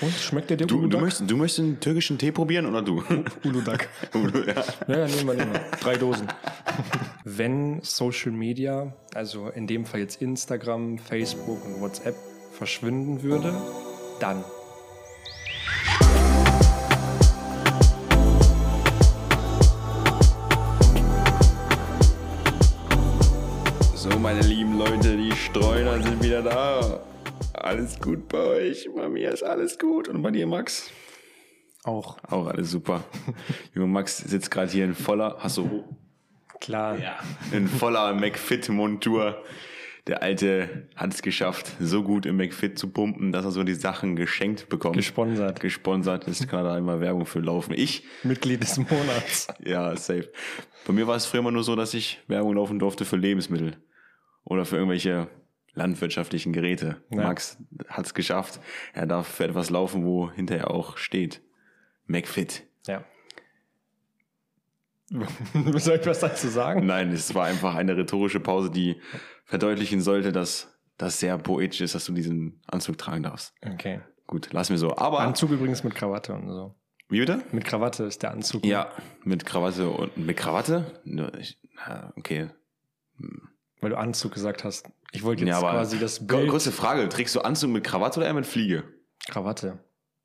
Und schmeckt der dir Du, du, möchtest, du möchtest einen türkischen Tee probieren oder du? Uludag. ja. Ja, ja, nehmen wir, nehmen wir. Drei Dosen. Wenn Social Media, also in dem Fall jetzt Instagram, Facebook und WhatsApp, verschwinden würde, dann. So, meine lieben Leute, die Streuner sind wieder da. Alles gut bei euch. Bei mir ist alles gut. Und bei dir, Max? Auch. Auch alles super. Junge Max sitzt gerade hier in voller, hast du Klar. in voller McFit-Montur. Der Alte hat es geschafft, so gut im McFit zu pumpen, dass er so die Sachen geschenkt bekommt. Gesponsert. Gesponsert ist gerade einmal Werbung für laufen. Ich, Mitglied des Monats. ja, safe. Bei mir war es früher immer nur so, dass ich Werbung laufen durfte für Lebensmittel oder für irgendwelche landwirtschaftlichen Geräte. Ja. Max hat es geschafft. Er darf für etwas laufen, wo hinterher auch steht. McFit. Ja. Soll ich was dazu sagen? Nein, es war einfach eine rhetorische Pause, die verdeutlichen sollte, dass das sehr poetisch ist, dass du diesen Anzug tragen darfst. Okay. Gut, lass mir so. Aber Anzug übrigens mit Krawatte und so. wie bitte? Mit Krawatte ist der Anzug. Ja, mit Krawatte und mit Krawatte? Ne, Okay. Weil du Anzug gesagt hast. Ich wollte jetzt Ja, aber quasi das Bild. kurze Frage, trägst du Anzug mit Krawatte oder eher mit Fliege? Krawatte.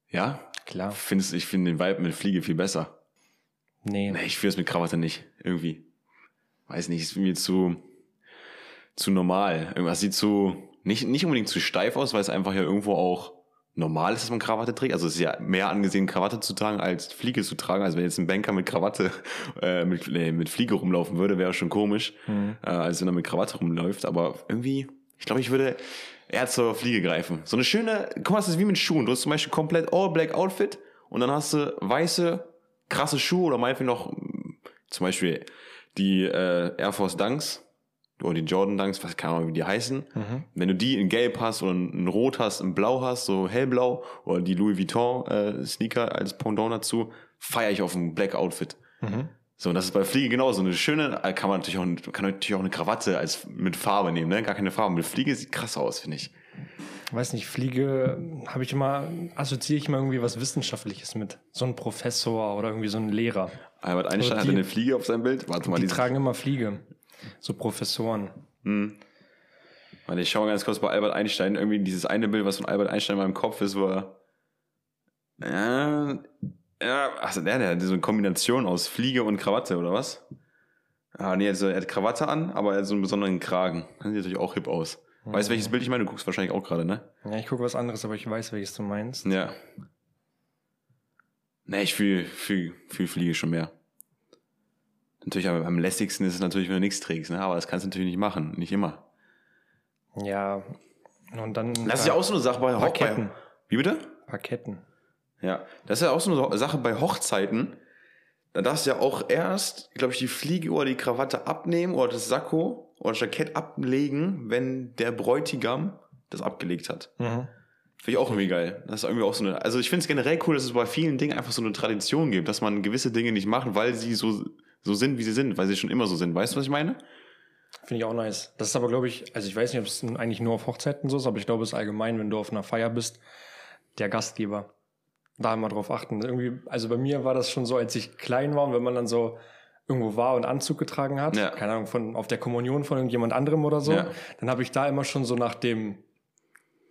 Ja? Klar. Findest, ich finde den Vibe mit Fliege viel besser. Nee. Nee, ich fühle es mit Krawatte nicht. Irgendwie. Weiß nicht, ist mir zu, zu normal. Irgendwas sieht zu, nicht, nicht unbedingt zu steif aus, weil es einfach ja irgendwo auch normal ist, dass man Krawatte trägt. Also es ist ja mehr angesehen, Krawatte zu tragen, als Fliege zu tragen. Also wenn jetzt ein Banker mit Krawatte, äh, mit, nee, mit Fliege rumlaufen würde, wäre schon komisch, äh, als wenn er mit Krawatte rumläuft. Aber irgendwie, ich glaube, ich würde eher zur Fliege greifen. So eine schöne, guck mal, das ist wie mit Schuhen. Du hast zum Beispiel komplett All-Black Outfit und dann hast du weiße, krasse Schuhe oder meinetwegen noch mm, zum Beispiel die äh, Air Force Dunks oder die Jordan Dunks, was keine Ahnung, wie die heißen. Wenn du die in Gelb hast oder in Rot hast, in Blau hast, so hellblau oder die Louis Vuitton äh, Sneaker als Pendant dazu, feiere ich auf ein Black Outfit. So, und das ist bei Fliege genauso. Eine schöne, äh, kann man natürlich auch, kann natürlich auch eine Krawatte als mit Farbe nehmen, ne? Gar keine Farbe. Mit Fliege sieht krass aus, finde ich. Weiß nicht, Fliege habe ich immer, assoziiere ich immer irgendwie was Wissenschaftliches mit. So ein Professor oder irgendwie so ein Lehrer. Albert Einstein Also hat die- eine Fliege auf seinem Bild. Warte mal, Die dieses- tragen immer Fliege. So Professoren. Warte, ich schau mal ganz kurz bei Albert Einstein. Irgendwie dieses eine Bild, was von Albert Einstein in meinem Kopf ist, wo er. Ja, ja, also der, der hat so eine Kombination aus Fliege und Krawatte, oder was? Ah, nee, also er hat Krawatte an, aber er hat so einen besonderen Kragen. Das sieht natürlich auch hip aus. Weißt du, welches Bild ich meine? Du guckst wahrscheinlich auch gerade, ne? Ja, ich gucke was anderes, aber ich weiß, welches du meinst. Ja. Nee, ich fühl, fühl, fühl Fliege schon mehr. Natürlich, aber am lässigsten ist es natürlich, wenn du nichts trägst, ne? Aber das kannst du natürlich nicht machen. Nicht immer. Ja. Und dann. Das ist ja auch so eine Sache bei. Hochzeiten. Wie bitte? Parketten. Ja, das ist ja auch so eine Sache bei Hochzeiten. Da darfst du ja auch erst, glaube ich, die Fliege oder die Krawatte abnehmen oder das Sakko oder das Jackett ablegen, wenn der Bräutigam das abgelegt hat. Mhm. Finde ich auch irgendwie geil. Das ist irgendwie auch so eine, also ich finde es generell cool, dass es bei vielen Dingen einfach so eine Tradition gibt, dass man gewisse Dinge nicht macht, weil sie so, so sind, wie sie sind, weil sie schon immer so sind. Weißt du, was ich meine? Finde ich auch nice. Das ist aber, glaube ich, also ich weiß nicht, ob es eigentlich nur auf Hochzeiten so ist, aber ich glaube, es ist allgemein, wenn du auf einer Feier bist, der Gastgeber. Da immer drauf achten. Irgendwie, also bei mir war das schon so, als ich klein war und wenn man dann so irgendwo war und Anzug getragen hat, Ja. keine Ahnung, von, auf der Kommunion von irgendjemand anderem oder so, Ja. dann habe ich da immer schon so nach dem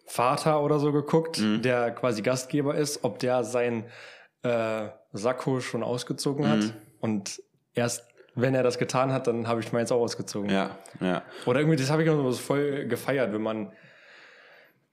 Vater oder so geguckt, Mhm. der quasi Gastgeber ist, ob der sein äh, Sakko schon ausgezogen hat. Mhm. Und erst wenn er das getan hat, dann habe ich meins auch ausgezogen. Ja, ja. Oder irgendwie, das habe ich auch so voll gefeiert, wenn man,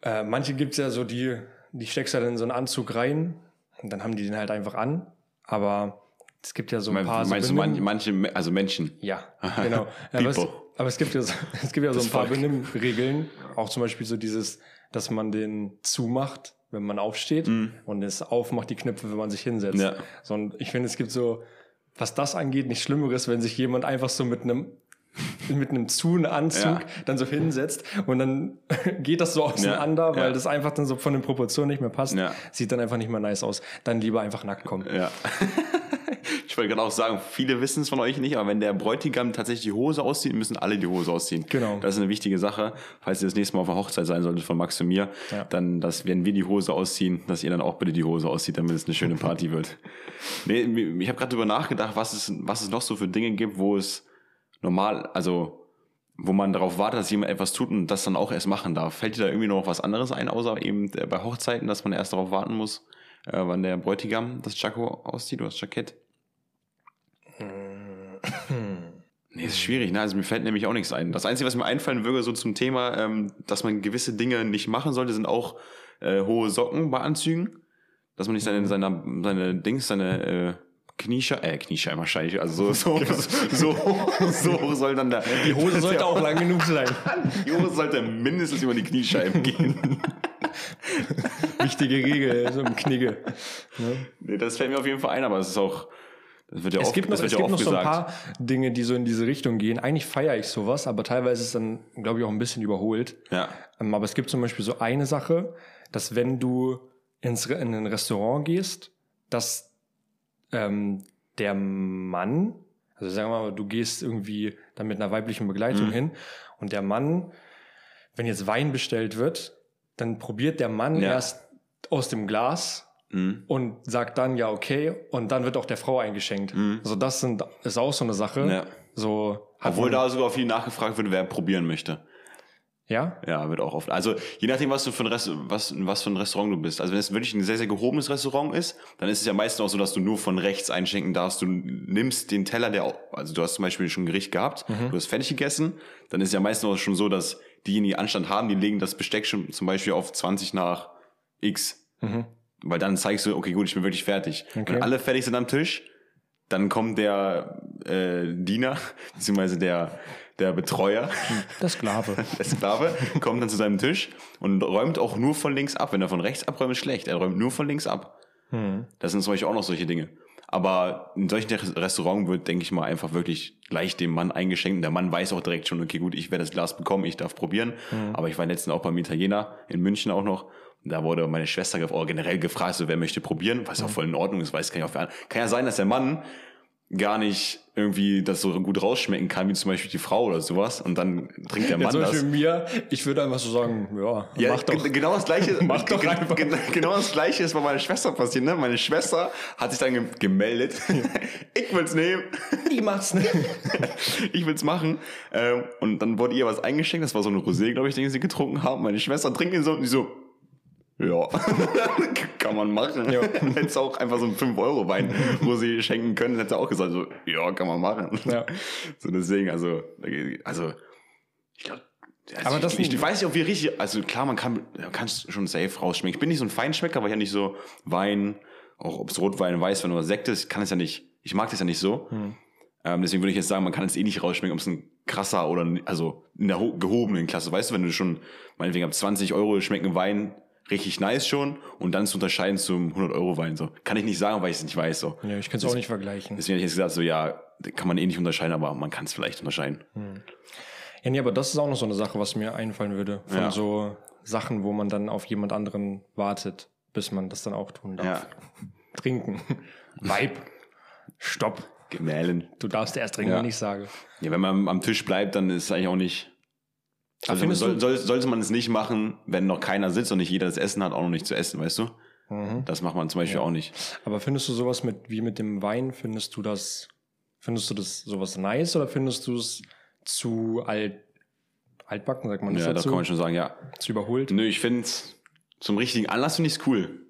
äh, manche gibt's ja so, die, die steckst du dann in so einen Anzug rein und dann haben die den halt einfach an. Aber es gibt ja so ein paar so meinst du Benimm- manche, manche, also Menschen? ja, genau. aber, es, aber es gibt ja so, es gibt ja so Das ein paar. Benimmregeln. Auch zum Beispiel so dieses, dass man den zumacht, wenn man aufsteht und es aufmacht die Knöpfe, wenn man sich hinsetzt. Ja. So, und ich finde, es gibt so, was das angeht, nichts Schlimmeres, wenn sich jemand einfach so mit einem mit einem zu Anzug Ja. dann so hinsetzt und dann geht das so auseinander, Ja, weil ja. das einfach dann so von den Proportionen nicht mehr passt. Sieht dann einfach nicht mehr nice aus. Dann lieber einfach nackt kommen. Ja. ich wollte gerade auch sagen, viele wissen es von euch nicht, aber wenn der Bräutigam tatsächlich die Hose auszieht, müssen alle die Hose ausziehen. Genau. Das ist eine wichtige Sache. Falls ihr das nächste Mal auf der Hochzeit sein solltet von Max und mir, Ja. dann, dass wenn wir die Hose ausziehen, dass ihr dann auch bitte die Hose auszieht, damit es eine schöne Party wird. Nee, ich habe gerade drüber nachgedacht, was es, was es noch so für Dinge gibt, wo es normal, also wo man darauf wartet, dass jemand etwas tut und das dann auch erst machen darf. Fällt dir da irgendwie noch was anderes ein, außer eben äh, bei Hochzeiten, dass man erst darauf warten muss, äh, wann der Bräutigam das Jacko auszieht oder das Jackett? Nee, ist schwierig, ne? Also mir fällt nämlich auch nichts ein. Das Einzige, was mir einfallen würde, so zum Thema, ähm, dass man gewisse Dinge nicht machen sollte, sind auch äh, hohe Socken bei Anzügen. Dass man nicht seine, seine, seine Dings, seine äh, Kniescheibe, äh, Kniescheibe wahrscheinlich, also so, so, so, so hoch soll dann da. Die Hose sollte auch lang genug sein. Die Hose sollte mindestens über die Kniescheiben gehen. Wichtige Regel, so im Knigge. Ne? nee, das fällt mir auf jeden Fall ein, aber es ist auch, das wird ja Es oft, gibt noch, es gibt noch so ein paar Dinge, die so in diese Richtung gehen. Eigentlich feiere ich sowas, aber teilweise ist es dann, glaube ich, auch ein bisschen überholt. ja. Ähm, Aber es gibt zum Beispiel so eine Sache, dass wenn du ins, in ein Restaurant gehst, dass ähm, der Mann, also sagen wir mal, du gehst irgendwie dann mit einer weiblichen Begleitung Mhm. hin und der Mann, wenn jetzt Wein bestellt wird, dann probiert der Mann Ja. erst aus dem Glas Mhm. und sagt dann ja okay und dann wird auch der Frau eingeschenkt. Mhm. Also das sind, ist auch so eine Sache. Ja. So hat Obwohl da sogar viel nachgefragt wird, wer probieren möchte. ja, Ja, wird auch oft. Also je nachdem, was du für ein, Rest, was, was für ein Restaurant du bist. Also wenn es wirklich ein sehr, sehr gehobenes Restaurant ist, dann ist es ja meistens auch so, dass du nur von rechts einschenken darfst. Du nimmst den Teller, der, also du hast zum Beispiel schon ein Gericht gehabt, du hast fertig gegessen, dann ist es ja meistens auch schon so, dass diejenigen, die Anstand haben, die legen das Besteck schon zum Beispiel auf 20 nach X. mhm. Weil dann zeigst du, okay, gut, ich bin wirklich fertig. Okay. Wenn alle fertig sind am Tisch, dann kommt der äh, Diener, beziehungsweise der, der Betreuer, der Sklave. der Sklave, kommt dann zu seinem Tisch und räumt auch nur von links ab. Wenn er von rechts abräumt, ist schlecht. Er räumt nur von links ab. hm. Das sind zum Beispiel auch noch solche Dinge. Aber in solchen Res- Restaurants wird, denke ich mal, einfach wirklich gleich dem Mann eingeschenkt. Und der Mann weiß auch direkt schon, okay, gut, ich werde das Glas bekommen, ich darf probieren. Aber ich war letztens auch beim Italiener in München auch noch. Da wurde meine Schwester oder generell gefragt, so, wer möchte probieren, was auch voll in Ordnung ist, weiß kann ich auch Kann ja sein, dass der Mann gar nicht irgendwie das so gut rausschmecken kann, wie zum Beispiel die Frau oder sowas. Und dann trinkt der Ja, Mann zum das. Beispiel mir, ich würde einfach so sagen, ja, Ja, mach doch. ge- genau das gleiche. Mach doch einfach. ge- Genau das gleiche ist bei meiner Schwester passiert. Ne? Meine Schwester hat sich dann ge gemeldet. ich will's nehmen. Die macht's nicht. ich will's machen. Ähm, und dann wurde ihr was eingeschenkt. Das war so eine Rosé, glaube ich, den sie getrunken haben. Meine Schwester trinkt ihn so und die so. Ja, kann man machen. Ja. Hättest auch einfach so einen 5-Euro-Wein Rosé schenken können, hätte auch gesagt, so, ja, kann man machen. Ja. So deswegen, also, also, ich glaube, also Aber ich, das ich, ich weiß nicht, ob wir richtig, also klar, man kann, man kann schon safe rausschmecken. Ich bin nicht so ein Feinschmecker, weil ich ja nicht so Wein, auch ob es Rotwein, Weißwein oder Sekt ist, kann es ja nicht, ich mag das ja nicht so. Hm. Ähm, deswegen würde ich jetzt sagen, man kann es eh nicht rausschmecken, ob es ein krasser oder, also in der ho- gehobenen Klasse, weißt du, wenn du schon, meinetwegen ab 20 Euro schmecken Wein richtig nice schon und dann zu unterscheiden zum 100 Euro Wein, so. Kann ich nicht sagen, weil ich es nicht weiß, so. Ja, ich kann es auch nicht vergleichen. Deswegen hätte ich jetzt gesagt, so, ja, kann man eh nicht unterscheiden, aber man kann es vielleicht unterscheiden. Ja, nee, aber das ist auch noch so eine Sache, was mir einfallen würde. Von Ja. so Sachen, wo man dann auf jemand anderen wartet, bis man das dann auch tun darf. Ja. Trinken. Weib. Stopp. Gemälden. Du darfst erst trinken, Ja. wenn ich sage. Ja, wenn man am Tisch bleibt, dann ist es eigentlich auch nicht. Also soll, soll, sollte man es nicht machen, wenn noch keiner sitzt und nicht jeder das Essen hat, auch noch nicht zu essen, weißt du? Mhm. Das macht man zum Beispiel auch nicht. Aber findest du sowas mit, wie mit dem Wein, findest du das, findest du das sowas nice oder findest du es zu alt, altbacken, sagt man das Ja, da dazu? kann man schon sagen, ja. zu überholt? Nö, ich finde zum richtigen Anlass finde ich es cool.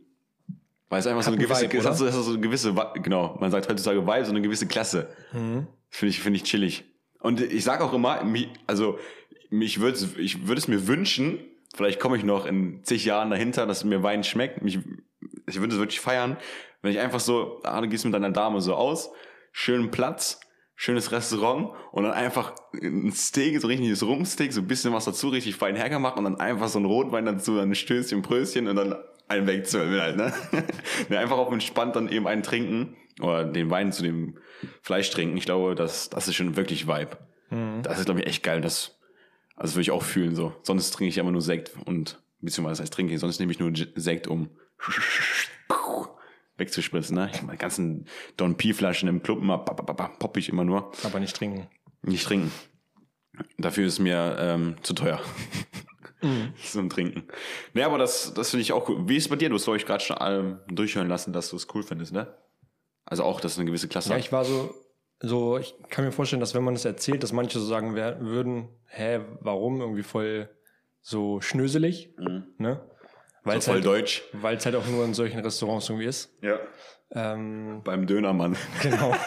Weil es einfach so eine gewisse, Vibe, hat oder? so, eine gewisse, genau, man sagt heutzutage Vibe, so eine gewisse Klasse. Mhm. Finde ich, finde ich chillig. Und ich sage auch immer, also mich würde ich würde es mir wünschen, vielleicht komme ich noch in zig Jahren dahinter, dass mir Wein schmeckt. Mich, ich würde es wirklich feiern, wenn ich einfach so, ah, du gehst mit deiner Dame so aus, schönen Platz, schönes Restaurant und dann einfach ein Steak, so richtiges Rumsteak, so ein bisschen was dazu, richtig fein hergemacht und dann einfach so ein Rotwein dazu, dann ein Stößchen, Pröschen und dann einen wegzwölfen halt, ne? einfach auf entspannt dann eben einen trinken oder den Wein zu dem Fleisch trinken. Ich glaube, das, das ist schon wirklich Vibe. Das ist, glaube ich, echt geil. Das, also würde ich auch fühlen so. Sonst trinke ich immer nur Sekt und, beziehungsweise das heißt trinke ich, sonst nehme ich nur Sekt um. wegzuspritzen. Ne? Ich meine, ganzen Don P-Flaschen im Club immer popp ich immer nur. Aber nicht trinken. Nicht trinken. Dafür ist mir ähm, zu teuer. Mhm. Zum Trinken. Naja, aber das, das finde ich auch cool. Wie ist es bei dir? Du hast, glaube ich, gerade schon allem durchhören lassen, dass du es cool findest, ne? Also auch, dass es eine gewisse Klasse Ja, hat. ich war so, so, ich kann mir vorstellen, dass wenn man es erzählt, dass manche so sagen wer- würden, hä, warum? Irgendwie voll so schnöselig, ne? Weil Mhm. so voll halt, deutsch. Weil es halt auch nur in solchen Restaurants irgendwie ist. Ja. Ähm, Beim Dönermann. genau.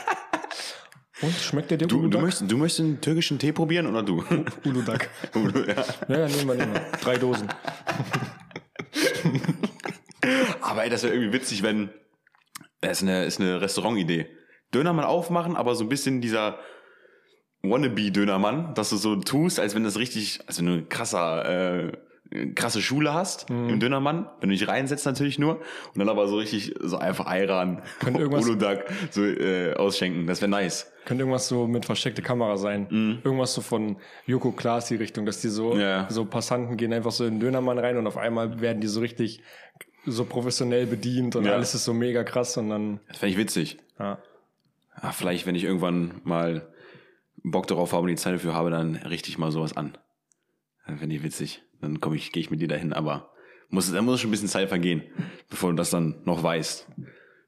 Und schmeckt der dir Du, du, möchtest, du möchtest einen türkischen Tee probieren oder du? Uludag. ja. Ja, ja, nehmen wir, nehmen wir. Drei Dosen. Aber ey, das wäre irgendwie witzig, wenn. Das ist eine, ist eine Restaurantidee. Dönermann aufmachen, aber so ein bisschen dieser Wannabe-Dönermann, dass du so tust, als wenn das richtig, als wenn du eine krasser, äh, krasse Schule hast im Dönermann, wenn du dich reinsetzt natürlich nur und dann aber so richtig so einfach Ayran, Uludag so äh, ausschenken. Das wäre nice. Könnte irgendwas so mit versteckte Kamera sein. Irgendwas so von Joko Klaas die Richtung, dass die so, Mhm. Ja. so Passanten gehen einfach so in den Dönermann rein und auf einmal werden die so richtig so professionell bedient und Ja. alles ist so mega krass und dann, Das fände ich witzig. ja. Ah, vielleicht, wenn ich irgendwann mal Bock darauf habe und die Zeit dafür habe, dann richte ich mal sowas an. Finde ich witzig. Dann komme ich, gehe ich mit dir dahin, aber muss, da muss schon ein bisschen Zeit vergehen, bevor du das dann noch weißt.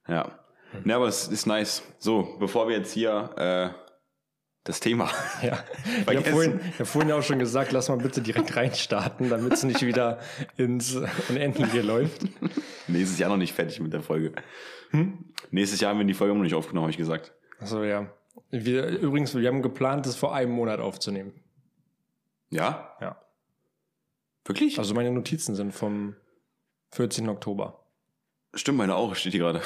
Ja. Ja, aber es ist nice. So, bevor wir jetzt hier äh, das Thema. Ja, ich habe vorhin, ich hab vorhin ja auch schon gesagt, lass mal bitte direkt reinstarten, damit es nicht wieder ins Unendliche läuft. Nächstes Jahr noch nicht fertig mit der Folge. Nächstes Jahr haben wir die Folge noch nicht aufgenommen, habe ich gesagt. Achso, ja. Wir, übrigens, wir haben geplant, das vor einem Monat aufzunehmen. Ja? Ja. Wirklich? Also meine Notizen sind vom 14. Oktober. Stimmt, meine auch, steht hier gerade.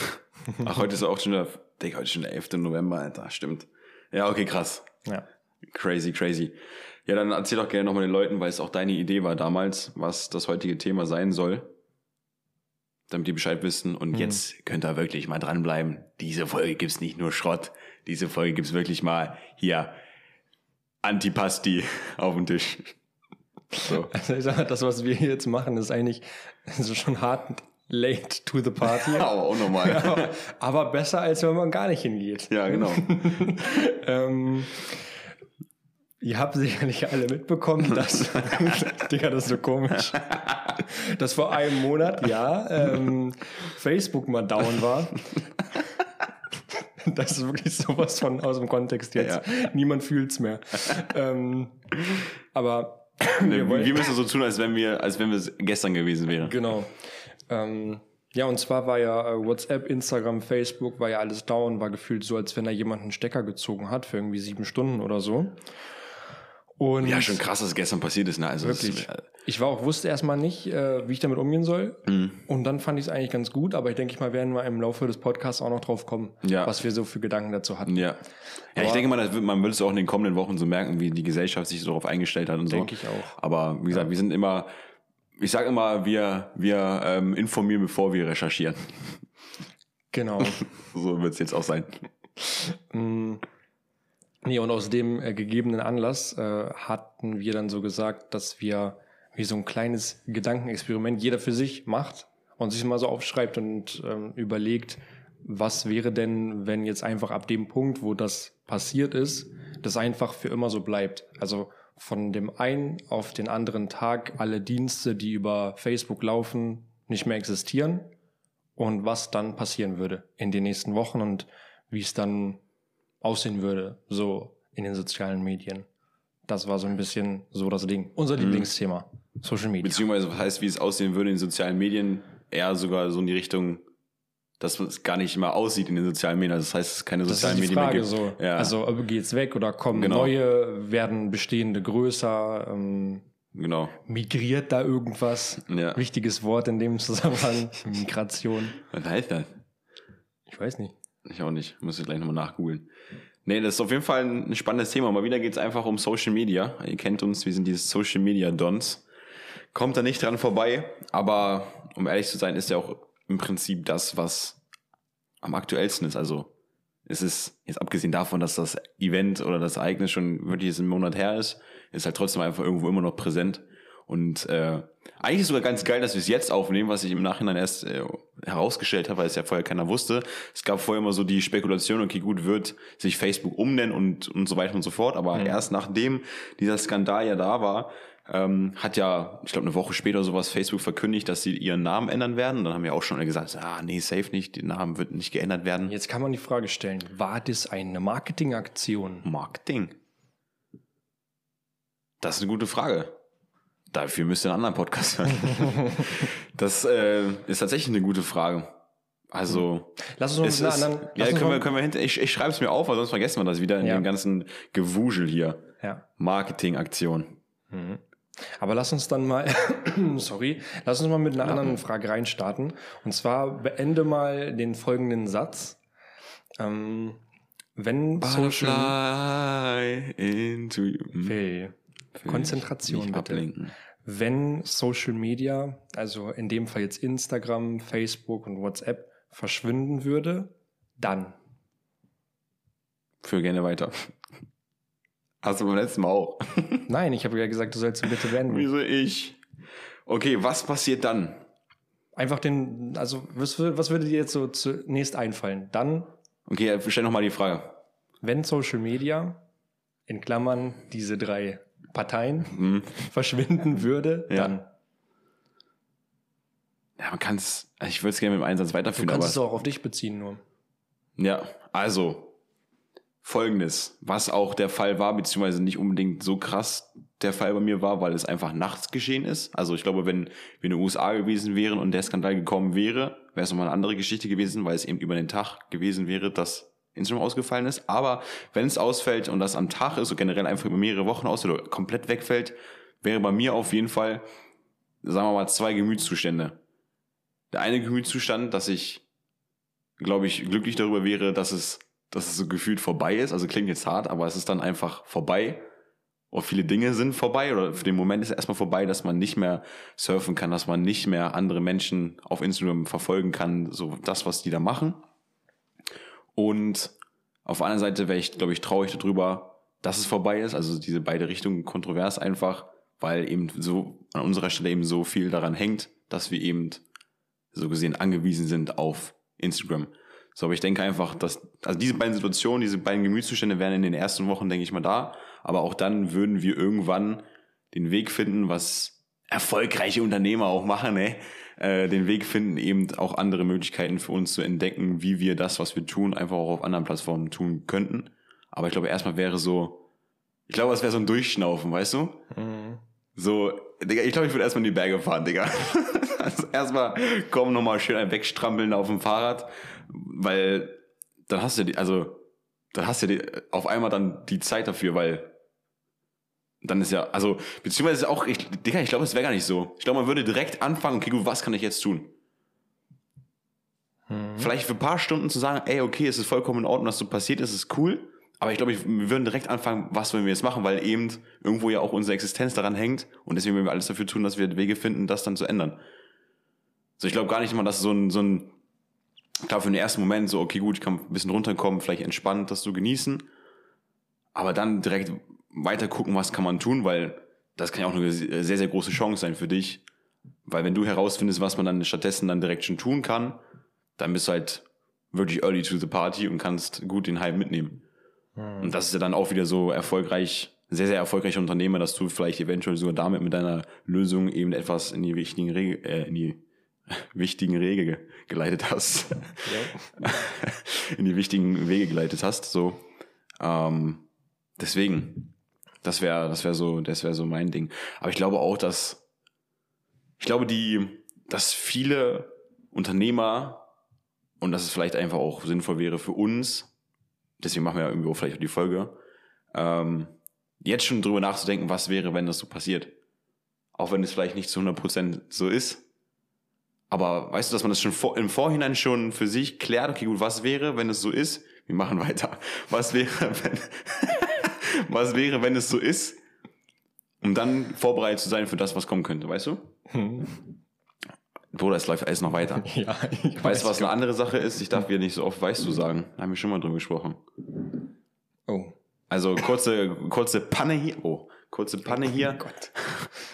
Ach, heute ist auch schon der, Digga, heute ist schon der 11. November, Alter, stimmt. Ja, okay, krass. Ja. Crazy, crazy. Ja, dann erzähl doch gerne nochmal den Leuten, weil es auch deine Idee war damals, was das heutige Thema sein soll. Damit die Bescheid wissen. Und jetzt könnt ihr wirklich mal dranbleiben. Diese Folge gibt's nicht nur Schrott. Diese Folge gibt's wirklich mal hier Antipasti auf dem Tisch. So. Also ich sag mal, das, was wir hier jetzt machen, ist eigentlich also schon hart late to the party. Aber auch nochmal. aber, aber besser, als wenn man gar nicht hingeht. Ja, genau. Ähm, ihr habt sicherlich alle mitbekommen, dass, Digga, das ist so komisch, dass vor einem Monat, ja, ähm, Facebook mal down war. Das ist wirklich sowas von aus dem Kontext jetzt. Niemand fühlt's mehr. ähm, aber Wir, wir müssen so tun, als wenn wir, als wenn wir es gestern gewesen wären. Genau. Ähm, ja, und zwar war ja äh, WhatsApp, Instagram, Facebook, war ja alles down, war gefühlt so, als wenn da jemand einen Stecker gezogen hat für irgendwie sieben Stunden oder so. Und Ja, schon krass, dass gestern passiert ist. Ne? Also wirklich. ist, äh, Ich war auch, wusste erstmal nicht, äh, wie ich damit umgehen soll. Mhm. Und dann fand ich es eigentlich ganz gut, aber ich denke mal, werden wir im Laufe des Podcasts auch noch drauf kommen, Ja. was wir so für Gedanken dazu hatten. Ja. Ja, ich denke mal, das wird, man wird es auch in den kommenden Wochen so merken, wie die Gesellschaft sich so darauf eingestellt hat und so. Denke ich auch. Aber wie gesagt, wir sind immer, ich sage immer, wir, wir ähm, informieren, bevor wir recherchieren. Genau. So wird es jetzt auch sein. Nee, und aus dem äh, gegebenen Anlass äh, hatten wir dann so gesagt, dass wir wie so ein kleines Gedankenexperiment jeder für sich macht und sich mal so aufschreibt und ähm, überlegt, was wäre denn, wenn jetzt einfach ab dem Punkt, wo das passiert ist, das einfach für immer so bleibt. Also von dem einen auf den anderen Tag alle Dienste, die über Facebook laufen, nicht mehr existieren und was dann passieren würde in den nächsten Wochen und wie es dann aussehen würde, so in den sozialen Medien. Das war so ein bisschen so das Ding. Unser Lieblingsthema. Social Media. Beziehungsweise, was heißt, wie es aussehen würde in den sozialen Medien, eher sogar so in die Richtung, dass es gar nicht mehr aussieht in den sozialen Medien. Also das heißt, es keine Das ist sozialen die Medien Frage mehr gibt. so. Ja, Also geht's weg oder kommen Genau. neue, werden bestehende größer, ähm, genau. migriert da irgendwas? Ja. Wichtiges Wort in dem Zusammenhang. Migration. Was heißt das? Ich weiß nicht. Ich auch nicht. Muss ich gleich nochmal nachgoogeln. Nee, das ist auf jeden Fall ein spannendes Thema. Mal wieder geht es einfach um Social Media. Ihr kennt uns, wir sind dieses Social Media Dons. Kommt da nicht dran vorbei, aber um ehrlich zu sein, ist ja auch im Prinzip das, was am aktuellsten ist. Also es ist, jetzt abgesehen davon, dass das Event oder das Ereignis schon wirklich jetzt einen Monat her ist, ist halt trotzdem einfach irgendwo immer noch präsent. Und äh, eigentlich ist es sogar ganz geil, dass wir es jetzt aufnehmen, was ich im Nachhinein erst äh, herausgestellt habe, weil es ja vorher keiner wusste. Es gab vorher immer so die Spekulation, okay, gut, wird sich Facebook umnennen und, und so weiter und so fort. Aber Mhm. erst nachdem dieser Skandal ja da war, ähm, hat ja, ich glaube, eine Woche später sowas Facebook verkündigt, dass sie ihren Namen ändern werden. Dann haben wir auch schon alle gesagt, ah, nee, safe nicht, der Name wird nicht geändert werden. Jetzt kann man die Frage stellen, war das eine Marketingaktion? Marketing? Das ist eine gute Frage. Dafür müsst ihr einen anderen Podcast hören. das äh, ist tatsächlich eine gute Frage. Also, Lass uns mal es mit einer ist, anderen... ja, können wir, können wir hinter, ich, ich schreibe es mir auf, weil sonst vergessen wir das wieder in Ja. dem ganzen Gewusel hier. ja. Marketingaktion. Aber lass uns dann mal, sorry, lass uns mal mit einer anderen Frage reinstarten. Und zwar beende mal den folgenden Satz. Ähm, wenn Social into you. Hm, Phil, Konzentration bitte. ablenken. Wenn Social Media, also in dem Fall jetzt Instagram, Facebook und WhatsApp, verschwinden würde, dann. Für gerne weiter. Hast du beim letzten Mal auch. Nein, ich habe ja gesagt, du sollst bitte beenden. Wieso ich? Okay, was passiert dann? Einfach den, also was, was würde dir jetzt so zunächst einfallen? Dann, Okay, stell nochmal die Frage. wenn Social Media, in Klammern diese drei Parteien, Hm. verschwinden würde, Ja. dann. Ja, man kann es, also ich würde es gerne mit dem Einsatz Du weiterführen, kannst aber. es auch auf dich beziehen nur. Ja, also folgendes, was auch der Fall war, beziehungsweise nicht unbedingt so krass der Fall bei mir war, weil es einfach nachts geschehen ist. Also ich glaube, wenn wir in den USA gewesen wären und der Skandal gekommen wäre, wäre es nochmal eine andere Geschichte gewesen, weil es eben über den Tag gewesen wäre, dass Instagram ausgefallen ist. Aber wenn es ausfällt und das am Tag ist und generell einfach über mehrere Wochen aus oder komplett wegfällt, wäre bei mir auf jeden Fall, sagen wir mal, zwei Gemütszustände. Der eine Gemütszustand, dass ich glaube ich, glücklich darüber wäre, dass es, dass es so gefühlt vorbei ist. Also klingt jetzt hart, aber es ist dann einfach vorbei. Oder viele Dinge sind vorbei oder für den Moment ist es erstmal vorbei, dass man nicht mehr surfen kann, dass man nicht mehr andere Menschen auf Instagram verfolgen kann, so das, was die da machen. Und auf der anderen Seite wäre ich, glaube ich, traurig darüber, dass es vorbei ist. Also diese beide Richtungen kontrovers einfach, weil eben so an unserer Stelle eben so viel daran hängt, dass wir eben so gesehen angewiesen sind auf Instagram. So, aber ich denke einfach, dass, also diese beiden Situationen, diese beiden Gemütszustände wären in den ersten Wochen, denke ich mal, da. Aber auch dann würden wir irgendwann den Weg finden, was erfolgreiche Unternehmer auch machen, ne? Äh, den Weg finden, eben auch andere Möglichkeiten für uns zu entdecken, wie wir das, was wir tun, einfach auch auf anderen Plattformen tun könnten. Aber ich glaube, erstmal wäre so, ich glaube, es wäre so ein Durchschnaufen, weißt du? So, Digga, ich glaube, ich würde erstmal in die Berge fahren, Digga. also erstmal komm nochmal schön ein wegstrampeln auf dem Fahrrad, weil dann hast du die, also dann hast du die, auf einmal dann die Zeit dafür, weil dann ist ja, also, beziehungsweise auch, ich, Digga, ich glaube, es wäre gar nicht so. Ich glaube, man würde direkt anfangen, okay, gut, was kann ich jetzt tun? Vielleicht für ein paar Stunden zu sagen, ey, okay, es ist vollkommen in Ordnung, dass so passiert ist, ist cool. Aber ich glaube, wir würden direkt anfangen, was wollen wir jetzt machen, weil eben irgendwo ja auch unsere Existenz daran hängt. Und deswegen werden wir alles dafür tun, dass wir Wege finden, das dann zu ändern. So, ich glaube gar nicht mal, dass so ein, so ein, klar, für den ersten Moment so, okay, gut, ich kann ein bisschen runterkommen, vielleicht entspannt das zu genießen. Aber dann direkt weiter gucken, was kann man tun, weil das kann ja auch eine sehr, sehr große Chance sein für dich. Weil wenn du herausfindest, was man dann stattdessen dann direkt schon tun kann, dann bist du halt wirklich early to the party und kannst gut den Hype mitnehmen. Und das ist ja dann auch wieder so erfolgreich, sehr, sehr erfolgreicher Unternehmer, dass du vielleicht eventuell sogar damit mit deiner Lösung eben etwas in die wichtigen Regel, äh, in die wichtigen Regel ge- geleitet hast. in die wichtigen Wege geleitet hast. So. Ähm, deswegen, das wäre, das wäre so, das wäre so mein Ding. Aber ich glaube auch, dass ich glaube, die, dass viele Unternehmer und dass es vielleicht einfach auch sinnvoll wäre für uns, deswegen machen wir ja irgendwie auch vielleicht auch die Folge, ähm, jetzt schon drüber nachzudenken, was wäre, wenn das so passiert. Auch wenn es vielleicht nicht zu 100% so ist. Aber weißt du, dass man das schon vor, im Vorhinein schon für sich klärt, okay, gut, was wäre, wenn es so ist? Wir machen weiter. Was wäre, wenn, was wäre, wenn es so ist? Um dann vorbereitet zu sein für das, was kommen könnte, weißt du? Bruder, es läuft alles noch weiter. Ja, ich Weißt du, was eine andere Sache ist? Ich darf wieder nicht so oft weißt du sagen. Da haben wir schon mal drüber gesprochen. Oh. Also kurze, kurze Panne hier. Oh, kurze Panne hier. Oh Gott.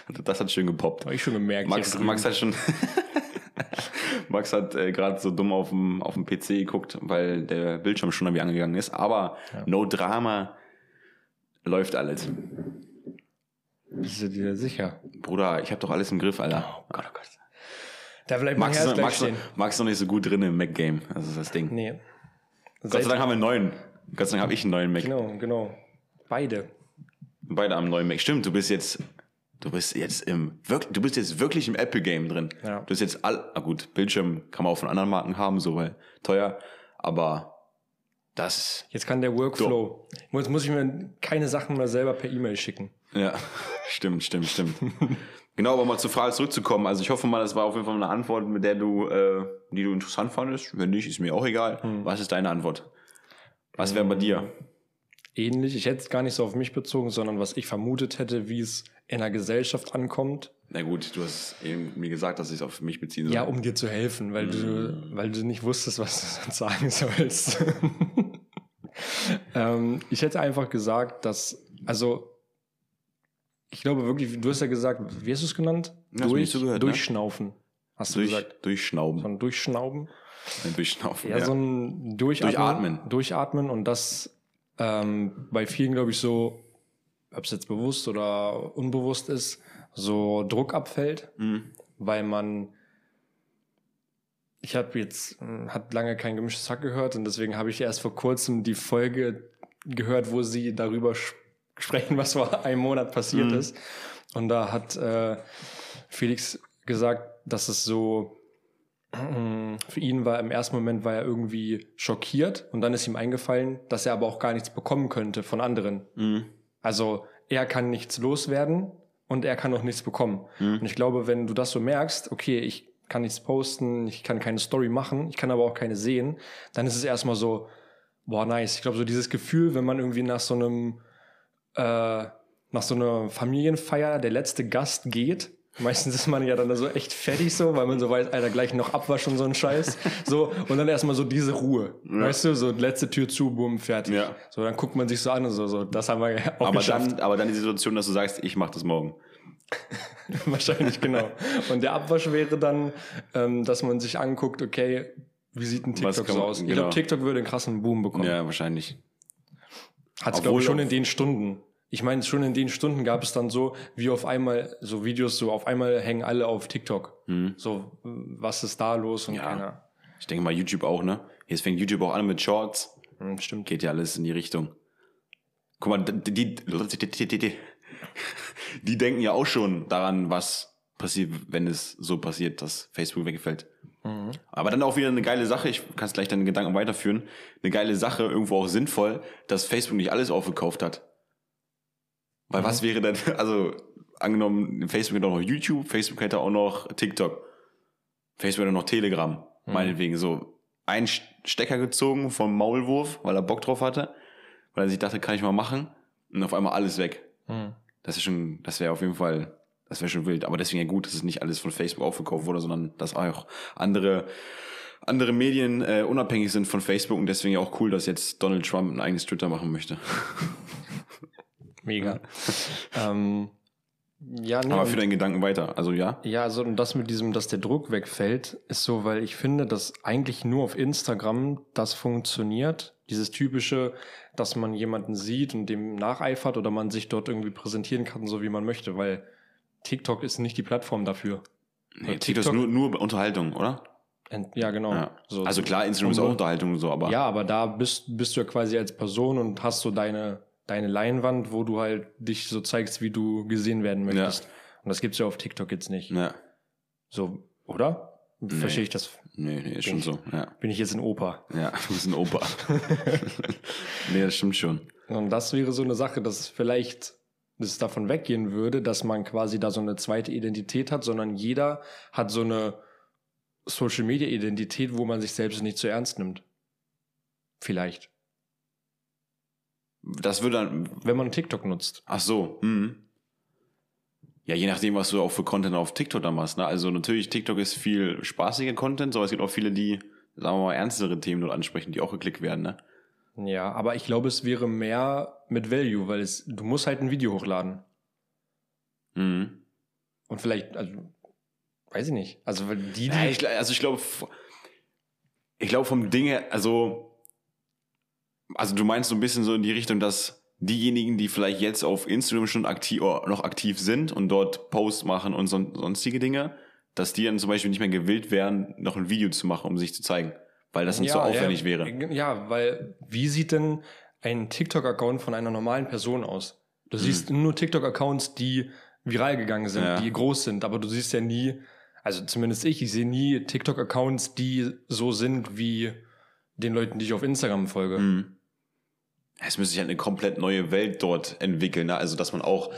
Das hat schön gepoppt. Habe ich schon gemerkt. Max. Max hat schon. Max hat äh, gerade so dumm auf dem, auf dem PC geguckt, weil der Bildschirm schon irgendwie angegangen ist. Aber no Drama läuft alles. Bist du dir sicher? Bruder, ich habe doch alles im Griff, Alter. Oh Gott, oh Gott. Da bleibt mein Max, Herz gleich stehen. Max noch nicht so gut drin im Mac-Game. Das ist das Ding. Nee. Gott sei Dank haben wir einen neuen. Gott sei Dank habe ich einen neuen Mac. Genau, genau. Beide. Beide haben einen neuen Mac. Stimmt, du bist jetzt. Du bist jetzt im du bist jetzt wirklich im Apple Game drin. Ja. Du bist jetzt all ah gut, Bildschirm kann man auch von anderen Marken haben, so weil teuer, aber das Jetzt kann der Workflow. Jetzt muss ich mir keine Sachen mehr selber per E-Mail schicken. ja, stimmt, stimmt, stimmt. genau, aber mal zur Frage zurückzukommen. Also ich hoffe mal, das war auf jeden Fall eine Antwort, mit der du äh, die du interessant fandest. Wenn nicht, ist mir auch egal. Hm. Was ist deine Antwort? Was wäre bei dir? Ähnlich. Ich hätte es gar nicht so auf mich bezogen, sondern was ich vermutet hätte, wie es in der Gesellschaft ankommt. Na gut, du hast eben mir gesagt, dass ich es auf mich beziehen soll. Ja, um dir zu helfen, weil du, weil du nicht wusstest, was du sagen sollst. ähm, ich hätte einfach gesagt, dass, also, ich glaube wirklich, du hast ja gesagt, wie hast du es genannt? Ja, hast du nicht zugehört, ne? durchschnaufen. Hast du durch, gesagt? durchschnauben. So ein Durchschnauben. Ein Durchschnaufen. Ja, so ein Durchatmen. Durchatmen. Durchatmen und das ähm, bei vielen, glaube ich, so, ob es jetzt bewusst oder unbewusst ist, so Druck abfällt, Mhm. weil man ich habe jetzt äh, hat lange kein gemischtes Hack gehört und deswegen habe ich erst vor kurzem die Folge gehört, wo sie darüber sprechen, was vor einem Monat passiert Mhm. ist. Und da hat äh, Felix gesagt, dass es so für ihn war im ersten Moment war er irgendwie schockiert und dann ist ihm eingefallen, dass er aber auch gar nichts bekommen könnte von anderen. Mhm. Also er kann nichts loswerden und er kann auch nichts bekommen. Mhm. Und ich glaube, wenn du das so merkst, okay, ich kann nichts posten, ich kann keine Story machen, ich kann aber auch keine sehen, dann ist es erstmal so, boah, nice. Ich glaube, so dieses Gefühl, wenn man irgendwie nach so einem, äh, nach so einer Familienfeier der letzte Gast geht, Meistens ist man ja dann so echt fertig so, weil man so weiß, Alter, gleich noch Abwasch und so ein Scheiß. So, und dann erstmal so diese Ruhe. Weißt du, so letzte Tür zu, bumm, fertig. Ja. So, dann guckt man sich so an und so, so das haben wir ja auch Aber geschafft. dann, aber dann die Situation, dass du sagst, ich mach das morgen. Wahrscheinlich, genau. Und der Abwasch wäre dann, ähm, dass man sich anguckt, okay, wie sieht ein TikTok so aus? Ich genau. glaube, TikTok würde einen krassen Boom bekommen. Ja, wahrscheinlich. Hat es, glaube ich, schon in den Stunden. Ich meine, schon in den Stunden gab es dann so, wie auf einmal, so Videos, so auf einmal hängen alle auf TikTok. So, was ist da los und Ja. keiner. Ich denke mal YouTube auch, ne? Jetzt fängt YouTube auch an mit Shorts. Hm, stimmt. Geht ja alles in die Richtung. Guck mal, die, die, die, die, die, die denken ja auch schon daran, was passiert, wenn es so passiert, dass Facebook wegfällt. Aber dann auch wieder eine geile Sache, ich kann es gleich deine Gedanken weiterführen, eine geile Sache, irgendwo auch sinnvoll, dass Facebook nicht alles aufgekauft hat. Weil was wäre denn, also angenommen, Facebook hätte auch noch YouTube, Facebook hätte auch noch TikTok, Facebook hätte noch Telegram, meinetwegen so ein St- Stecker gezogen vom Maulwurf, weil er Bock drauf hatte, weil er sich dachte, kann ich mal machen, und auf einmal alles weg. Hm. Das ist schon, das wäre auf jeden Fall, das wäre schon wild. Aber deswegen ja gut, dass es nicht alles von Facebook aufgekauft wurde, sondern dass auch andere, andere Medien äh, unabhängig sind von Facebook und deswegen ja auch cool, dass jetzt Donald Trump ein eigenes Twitter machen möchte. Mega. ähm, ja, nee, Aber für deinen Gedanken weiter. Also ja. Ja, also und das mit diesem, dass der Druck wegfällt, ist so, weil ich finde, dass eigentlich nur auf Instagram das funktioniert. Dieses typische, dass man jemanden sieht und dem nacheifert oder man sich dort irgendwie präsentieren kann, so wie man möchte, weil TikTok ist nicht die Plattform dafür. Nee, TikTok- ist nur, nur Unterhaltung, oder? Ja, genau. Ja. So, also klar, Instagram ist auch Unterhaltung und so, aber Ja, aber da bist, bist du ja quasi als Person und hast so deine, deine Leinwand, wo du halt dich so zeigst, wie du gesehen werden möchtest. Und das gibt's ja auf TikTok jetzt nicht. ja. So, oder? Verstehe ich das? Nee, nee, ist schon so. Ja. Bin ich jetzt ein Opa? Ja, du bist ein Opa. nee, das stimmt schon. Und das wäre so eine Sache, dass vielleicht es davon weggehen würde, dass man quasi da so eine zweite Identität hat, sondern jeder hat so eine Social Media Identität, wo man sich selbst nicht zu ernst nimmt. Vielleicht. Das würde dann, Wenn man TikTok nutzt. Ach so. Mhm. Ja, je nachdem, was du auch für Content auf TikTok dann machst. Ne? Also natürlich, TikTok ist viel spaßiger Content, aber es gibt auch viele, die, sagen wir mal, ernstere Themen dort ansprechen, die auch geklickt werden. Ne? Ja, aber ich glaube, es wäre mehr mit Value, weil es, du musst halt ein Video hochladen. Mhm. Und vielleicht, also, weiß ich nicht. Also, die, die Ja, ich, also ich glaube, ich glaube vom Ding her, also, also du meinst so ein bisschen so in die Richtung, dass diejenigen, die vielleicht jetzt auf Instagram schon aktiv, oder noch aktiv sind und dort Posts machen und son sonstige Dinge, dass die dann zum Beispiel nicht mehr gewillt wären, noch ein Video zu machen, um sich zu zeigen, weil das dann so aufwendig ja, wäre. Ja, weil wie sieht denn ein TikTok-Account von einer normalen Person aus? Du siehst nur TikTok-Accounts, die viral gegangen sind. Ja. die groß sind, aber du siehst ja nie, also zumindest ich, ich sehe nie TikTok-Accounts, die so sind wie den Leuten, die ich auf Instagram folge. Mhm. Es müsste sich halt eine komplett neue Welt dort entwickeln. Ne? Also, dass man auch,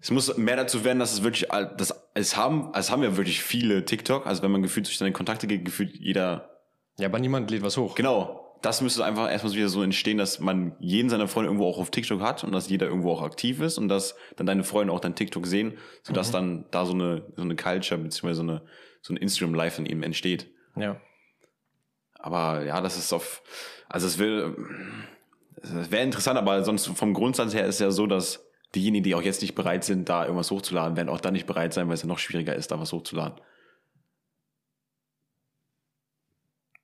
es muss mehr dazu werden, dass es wirklich, das, es haben, es haben ja wirklich viele TikTok. Also, wenn man gefühlt durch seine Kontakte geht, gefühlt jeder, Ja, aber niemand lädt was hoch. genau. Das müsste einfach erstmal wieder so entstehen, dass man jeden seiner Freunde irgendwo auch auf TikTok hat und dass jeder irgendwo auch aktiv ist und dass dann deine Freunde auch dein TikTok sehen, sodass Mhm. dann da so eine, so eine Culture beziehungsweise so eine, so ein Instagram-Live in ihm entsteht. Ja. Aber ja, das ist auf, also es will, wäre interessant, aber sonst vom Grundsatz her ist es ja so, dass diejenigen, die auch jetzt nicht bereit sind, da irgendwas hochzuladen, werden auch dann nicht bereit sein, weil es ja noch schwieriger ist, da was hochzuladen.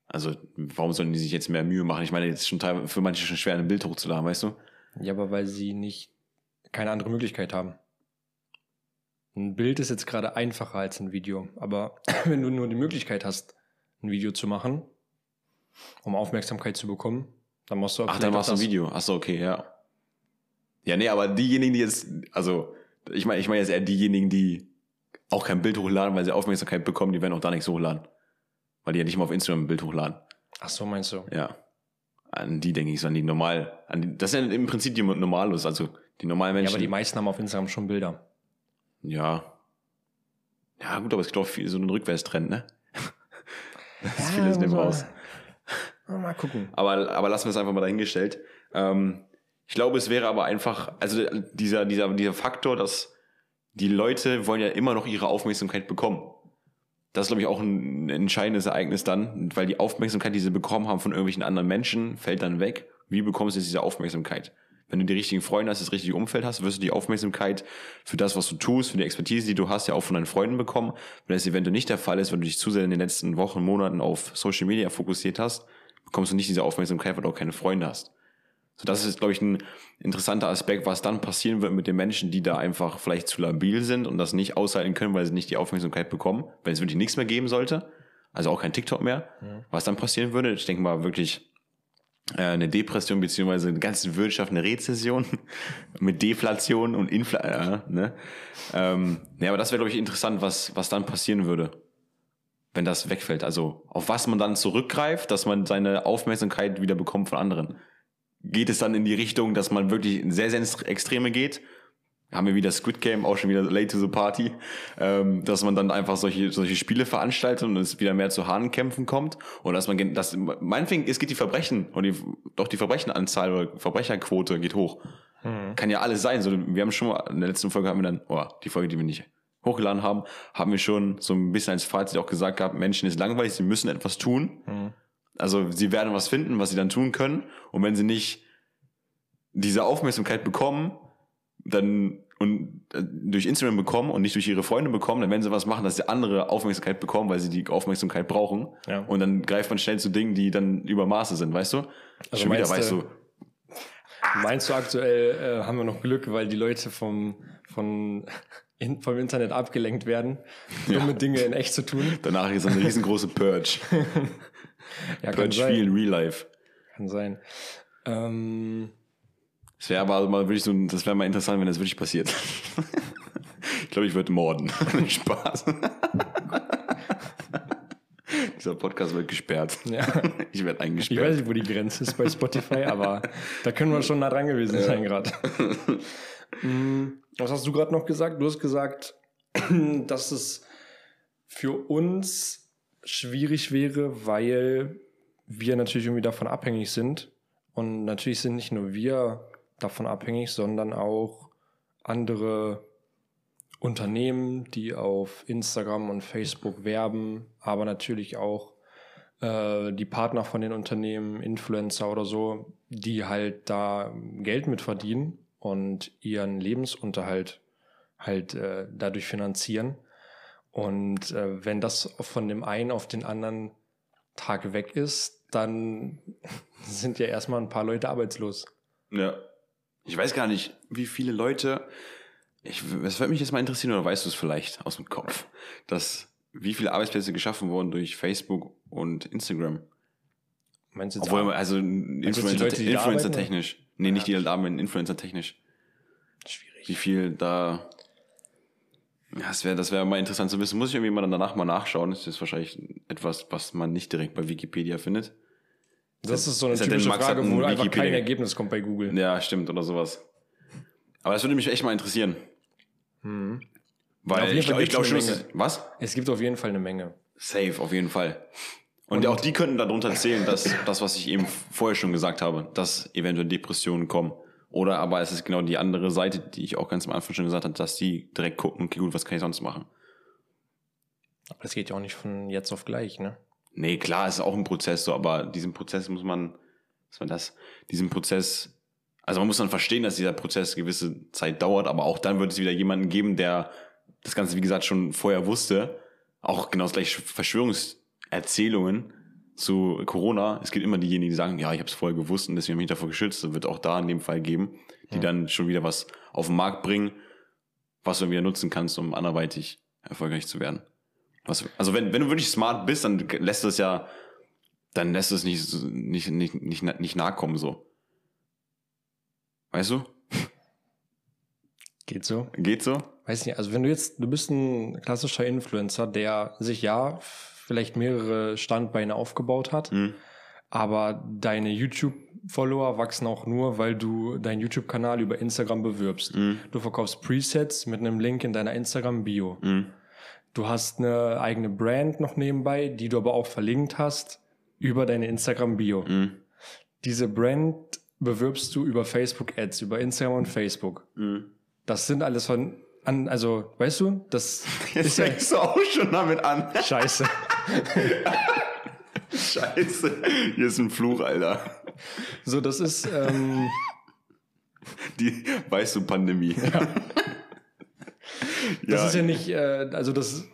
Also, warum sollen die sich jetzt mehr Mühe machen? Ich meine, jetzt ist schon teilweise für manche schon schwer, ein Bild hochzuladen, weißt du? Ja, aber weil sie nicht keine andere Möglichkeit haben. Ein Bild ist jetzt gerade einfacher als ein Video, aber wenn du nur die Möglichkeit hast, ein Video zu machen, um Aufmerksamkeit zu bekommen, dann machst du auch Ach, dann machst du ein. Video. Ach so, okay, ja. Ja, nee, aber diejenigen, die jetzt, also, ich meine, ich meine jetzt eher diejenigen, die auch kein Bild hochladen, weil sie Aufmerksamkeit bekommen, die werden auch da nichts hochladen. Weil die ja nicht mal auf Instagram ein Bild hochladen. Ach so, meinst du? Ja. An die denke ich, so an die normal, an die, das sind im Prinzip die Normalos, also die normalen Ja, Menschen. aber die meisten haben auf Instagram schon Bilder. ja. Ja, gut, aber es gibt auch viel, so einen Rückwärtstrend, ne? das ist Ja, vieles muss dem man- raus. Mal gucken. Aber, aber lassen wir es einfach mal dahingestellt. Ähm, ich glaube, es wäre aber einfach, also dieser, dieser, dieser Faktor, dass die Leute wollen ja immer noch ihre Aufmerksamkeit bekommen. Das ist, glaube ich, auch ein entscheidendes Ereignis dann, weil die Aufmerksamkeit, die sie bekommen haben von irgendwelchen anderen Menschen, fällt dann weg. Wie bekommst du jetzt diese Aufmerksamkeit? Wenn du die richtigen Freunde hast, das richtige Umfeld hast, wirst du die Aufmerksamkeit für das, was du tust, für die Expertise, die du hast, ja auch von deinen Freunden bekommen. Wenn das eventuell nicht der Fall ist, wenn du dich zu sehr in den letzten Wochen, Monaten auf Social Media fokussiert hast, bekommst du nicht diese Aufmerksamkeit, weil du auch keine Freunde hast. So, das ist, glaube ich, ein interessanter Aspekt, was dann passieren wird mit den Menschen, die da einfach vielleicht zu labil sind und das nicht aushalten können, weil sie nicht die Aufmerksamkeit bekommen, wenn es wirklich nichts mehr geben sollte, also auch kein TikTok mehr, was dann passieren würde. Ich denke mal wirklich äh, eine Depression beziehungsweise eine ganze Wirtschaft, eine Rezession mit Deflation und Inflation. Äh, ne? ähm, ja, aber das wäre, glaube ich, interessant, was, was dann passieren würde wenn das wegfällt. Also auf was man dann zurückgreift, dass man seine Aufmerksamkeit wieder bekommt von anderen. Geht es dann in die Richtung, dass man wirklich in sehr, sehr ins Extreme geht? Haben wir wieder Squid Game, auch schon wieder late to the party, ähm, dass man dann einfach solche, solche Spiele veranstaltet und es wieder mehr zu Hahnenkämpfen kommt und dass man, dass, meinetwegen, es geht die Verbrechen und die, doch die Verbrechenanzahl oder Verbrecherquote geht hoch. Kann ja alles sein. So, wir haben schon mal, in der letzten Folge haben wir dann, oh, die Folge, die wir nicht hochgeladen haben, haben wir schon so ein bisschen als Fazit auch gesagt gehabt, Menschen ist langweilig, sie müssen etwas tun. Also sie werden was finden, was sie dann tun können. Und wenn sie nicht diese Aufmerksamkeit bekommen, dann und äh, durch Instagram bekommen und nicht durch ihre Freunde bekommen, dann werden sie was machen, dass sie andere Aufmerksamkeit bekommen, weil sie die Aufmerksamkeit brauchen. Ja. Und dann greift man schnell zu Dingen, die dann über Maße sind, weißt du? Also Schon wieder, meinst weißt du- du, Meinst du aktuell äh, haben wir noch Glück, weil die Leute vom, von, in, vom Internet abgelenkt werden, dumme Dinge in echt zu tun? danach ist eine riesengroße Purge. Ja, kann Purge viel in Real Life. Kann sein. Ähm, Das wäre aber mal wirklich so, das wäre mal interessant, wenn das wirklich passiert. ich glaube, ich würde morden. Spaß. Dieser Podcast wird gesperrt. ja. Ich werde Ich eingesperrt. weiß nicht, wo die Grenze ist bei Spotify, aber da können wir schon nah dran gewesen sein gerade. Mm, Was hast du gerade noch gesagt? Du hast gesagt, dass es für uns schwierig wäre, weil wir natürlich irgendwie davon abhängig sind. Und natürlich sind nicht nur wir davon abhängig, sondern auch andere Unternehmen, die auf Instagram und Facebook werben, aber natürlich auch äh, die Partner von den Unternehmen, Influencer oder so, die halt da Geld mit verdienen und ihren Lebensunterhalt halt äh, dadurch finanzieren. Und äh, wenn das von dem einen auf den anderen Tag weg ist, dann sind ja erstmal ein paar Leute arbeitslos. Ja. Ich weiß gar nicht, wie viele Leute, ich, es würde mich jetzt mal interessieren, oder weißt du es vielleicht aus dem Kopf, dass wie viele Arbeitsplätze geschaffen wurden durch Facebook und Instagram? Meinst du jetzt Obwohl, Ar- also da Influencer. Nee, nicht die da arbeiten, Influencer technisch. Schwierig. Wie viel da. Ja, das wäre das wäre mal interessant zu wissen. Muss ich irgendwie mal dann danach mal nachschauen. Das ist wahrscheinlich etwas, was man nicht direkt bei Wikipedia findet. Das ist so eine Ist ja typische Max Frage, wo ein einfach kein Ergebnis kommt bei Google. Ja, stimmt, oder sowas. Aber das würde mich echt mal interessieren. Mhm. Weil jeden ich glaube ich glaub gibt's schon, was? Es gibt auf jeden Fall eine Menge. Safe, auf jeden Fall. Und, auch die könnten darunter zählen, dass das, was ich eben vorher schon gesagt habe, dass eventuell Depressionen kommen. Oder aber es ist genau die andere Seite, die ich auch ganz am Anfang schon gesagt habe, dass die direkt gucken, okay, gut, was kann ich sonst machen? Aber das geht ja auch nicht von jetzt auf gleich, ne? Nee, klar, es ist auch ein Prozess so, aber diesen Prozess muss man, was war das? Diesen Prozess, also man muss dann verstehen, dass dieser Prozess gewisse Zeit dauert, aber auch dann wird es wieder jemanden geben, der das Ganze, wie gesagt, schon vorher wusste. Auch genau das gleiche Verschwörungserzählungen zu Corona. Es gibt immer diejenigen, die sagen, ja, ich habe es vorher gewusst und deswegen habe ich mich davor geschützt. Das wird auch da in dem Fall geben, die dann schon wieder was auf den Markt bringen, was du wieder nutzen kannst, um anderweitig erfolgreich zu werden. Was, also wenn, wenn du wirklich smart bist, dann lässt du es ja, dann lässt du es nicht, nicht, nicht, nicht, nicht nahe kommen, so. Weißt du? Geht so. Geht so? Weiß nicht, also wenn du jetzt, du bist ein klassischer Influencer, der sich ja vielleicht mehrere Standbeine aufgebaut hat, Hm. aber deine YouTube-Follower wachsen auch nur, weil du deinen YouTube-Kanal über Instagram bewirbst. Hm. Du verkaufst Presets mit einem Link in deiner Instagram-Bio. Hm. Du hast eine eigene Brand noch nebenbei, die du aber auch verlinkt hast über deine Instagram-Bio. Hm. Diese Brand bewirbst du über Facebook-Ads, über Instagram und Facebook. Hm. Das sind alles von, an, also, weißt du, das Jetzt ist ja fängst du auch schon damit an. scheiße. Scheiße. Hier ist ein Fluch, Alter. So, das ist, ähm, Die, weißt du, Pandemie. das ist ja nicht, äh, also das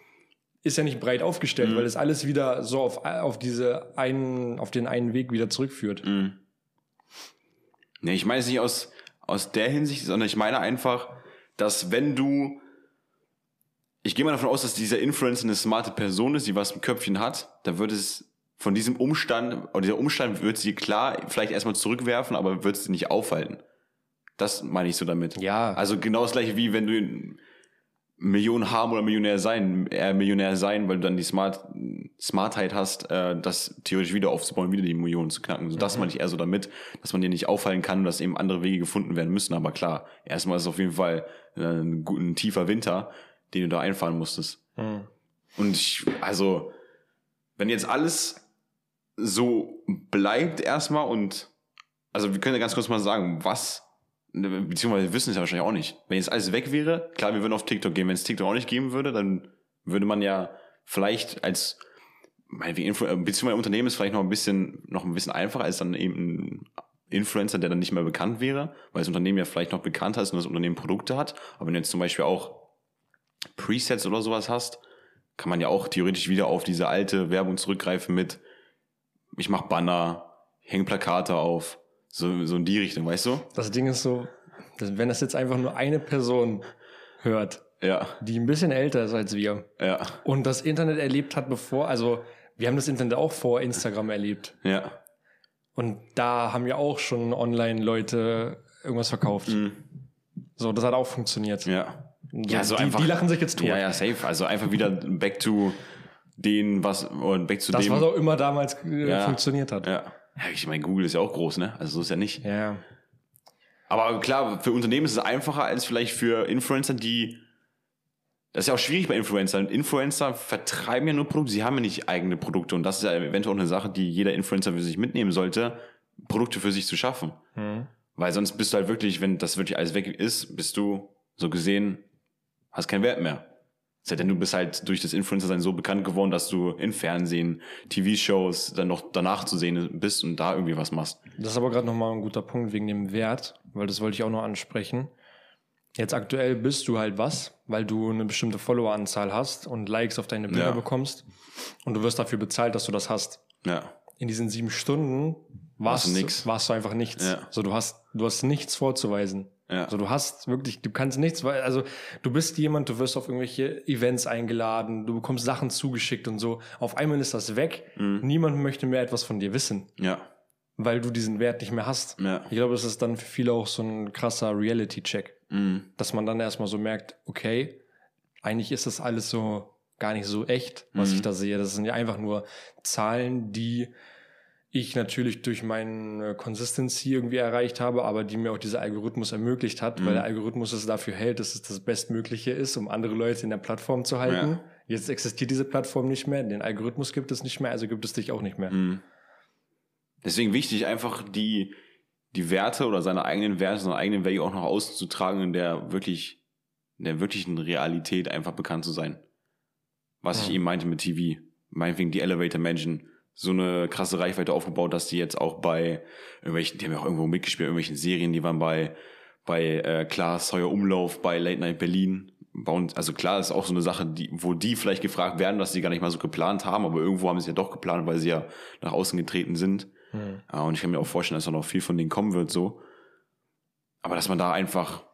ist ja nicht breit aufgestellt, Mhm. weil das alles wieder so auf, auf diese einen, auf den einen Weg wieder zurückführt. Mhm. Nee, ich meine es nicht aus, aus der Hinsicht, sondern ich meine einfach, dass wenn du. Ich gehe mal davon aus, dass dieser Influencer eine smarte Person ist, die was im Köpfchen hat, dann wird es von diesem Umstand, oder dieser Umstand wird sie klar vielleicht erstmal zurückwerfen, aber wird sie nicht aufhalten. Das meine ich so damit. Ja. Also genau das gleiche wie wenn du Millionen haben oder Millionär sein, eher Millionär sein, weil du dann die Smart, Smartheit hast, äh, das theoretisch wieder aufzubauen, wieder die Millionen zu knacken. So, das meine ich eher so damit, dass man dir nicht auffallen kann und dass eben andere Wege gefunden werden müssen. Aber klar, erstmal ist es auf jeden Fall äh, ein, ein tiefer Winter, den du da einfahren musstest. Mhm. Und ich, also, wenn jetzt alles so bleibt erstmal und, also wir können ja ganz kurz mal sagen, was, beziehungsweise wir wissen es ja wahrscheinlich auch nicht. Wenn jetzt alles weg wäre, klar, wir würden auf TikTok gehen. Wenn es TikTok auch nicht geben würde, dann würde man ja vielleicht als, meinetwegen Influ beziehungsweise Unternehmen ist vielleicht noch ein bisschen, noch ein bisschen einfacher als dann eben ein Influencer, der dann nicht mehr bekannt wäre, weil das Unternehmen ja vielleicht noch bekannter ist und das Unternehmen Produkte hat. Aber wenn du jetzt zum Beispiel auch Presets oder sowas hast, kann man ja auch theoretisch wieder auf diese alte Werbung zurückgreifen mit ich mach Banner, hänge Plakate auf, so, so in die Richtung, weißt du? Das Ding ist so, wenn das jetzt einfach nur eine Person hört, Ja, die ein bisschen älter ist als wir ja, und das Internet erlebt hat, bevor, also wir haben das Internet auch vor Instagram erlebt. ja. Und da haben ja auch schon online Leute irgendwas verkauft. Mhm. So, das hat auch funktioniert. Ja. Ja, so die, einfach- die lachen sich jetzt tot. Ja, ja, safe. Also einfach wieder back to den, was, oder back zu Das, dem. was auch immer damals äh, Ja. funktioniert hat. ja. ja, ich meine, Google ist ja auch groß, ne? Also so ist ja nicht. Ja. Aber klar, für Unternehmen ist es einfacher als vielleicht für Influencer, die. Das ist ja auch schwierig bei Influencern. Influencer vertreiben ja nur Produkte, sie haben ja nicht eigene Produkte. Und das ist ja eventuell auch eine Sache, die jeder Influencer für sich mitnehmen sollte, Produkte für sich zu schaffen. Mhm. Weil sonst bist du halt wirklich, wenn das wirklich alles weg ist, bist du so gesehen, hast keinen Wert mehr. Sei denn du bist halt durch das Influencer-Sein so bekannt geworden, dass du in Fernsehen, TV-Shows dann noch danach zu sehen bist und da irgendwie was machst. Das ist aber gerade nochmal ein guter Punkt wegen dem Wert, weil das wollte ich auch noch ansprechen. Jetzt aktuell bist du halt was, weil du eine bestimmte Followeranzahl hast und Likes auf deine Bilder Ja. bekommst und du wirst dafür bezahlt, dass du das hast. Ja. In diesen sieben Stunden warst, Warst du nix. warst du einfach nichts. Ja. So, du hast, du hast nichts vorzuweisen. Ja. Also du hast wirklich, du kannst nichts, weil, also du bist jemand, du wirst auf irgendwelche Events eingeladen, du bekommst Sachen zugeschickt und so. Auf einmal ist das weg. Mhm. Niemand möchte mehr etwas von dir wissen, Ja. weil du diesen Wert nicht mehr hast. Ja. Ich glaube, es ist dann für viele auch so ein krasser Reality-Check, Mhm. dass man dann erstmal so merkt, okay, eigentlich ist das alles so gar nicht so echt, was Mhm. ich da sehe. Das sind ja einfach nur Zahlen, die ich natürlich durch meine Consistency irgendwie erreicht habe, aber die mir auch dieser Algorithmus ermöglicht hat, Mhm. weil der Algorithmus es dafür hält, dass es das Bestmögliche ist, um andere Leute in der Plattform zu halten. Ja. Jetzt existiert diese Plattform nicht mehr, den Algorithmus gibt es nicht mehr, also gibt es dich auch nicht mehr. Mhm. Deswegen wichtig, einfach die, die Werte oder seine eigenen Werte, seine eigenen Value auch nach außen zu tragen, in der wirklich, in der wirklichen Realität einfach bekannt zu sein. Was ich Ja. eben meinte mit TV. Meinetwegen die Elevator Mansion. So eine krasse Reichweite aufgebaut, dass die jetzt auch bei irgendwelchen, die haben ja auch irgendwo mitgespielt, irgendwelchen Serien, die waren bei, bei äh, Klaas Heuer Umlauf, bei Late Night Berlin. Bauen, also klar, das ist auch so eine Sache, die, wo die vielleicht gefragt werden, was sie gar nicht mal so geplant haben, aber irgendwo haben sie ja doch geplant, weil sie ja nach außen getreten sind. Hm. Ja, und ich kann mir auch vorstellen, dass da noch viel von denen kommen wird, so. Aber dass man da einfach,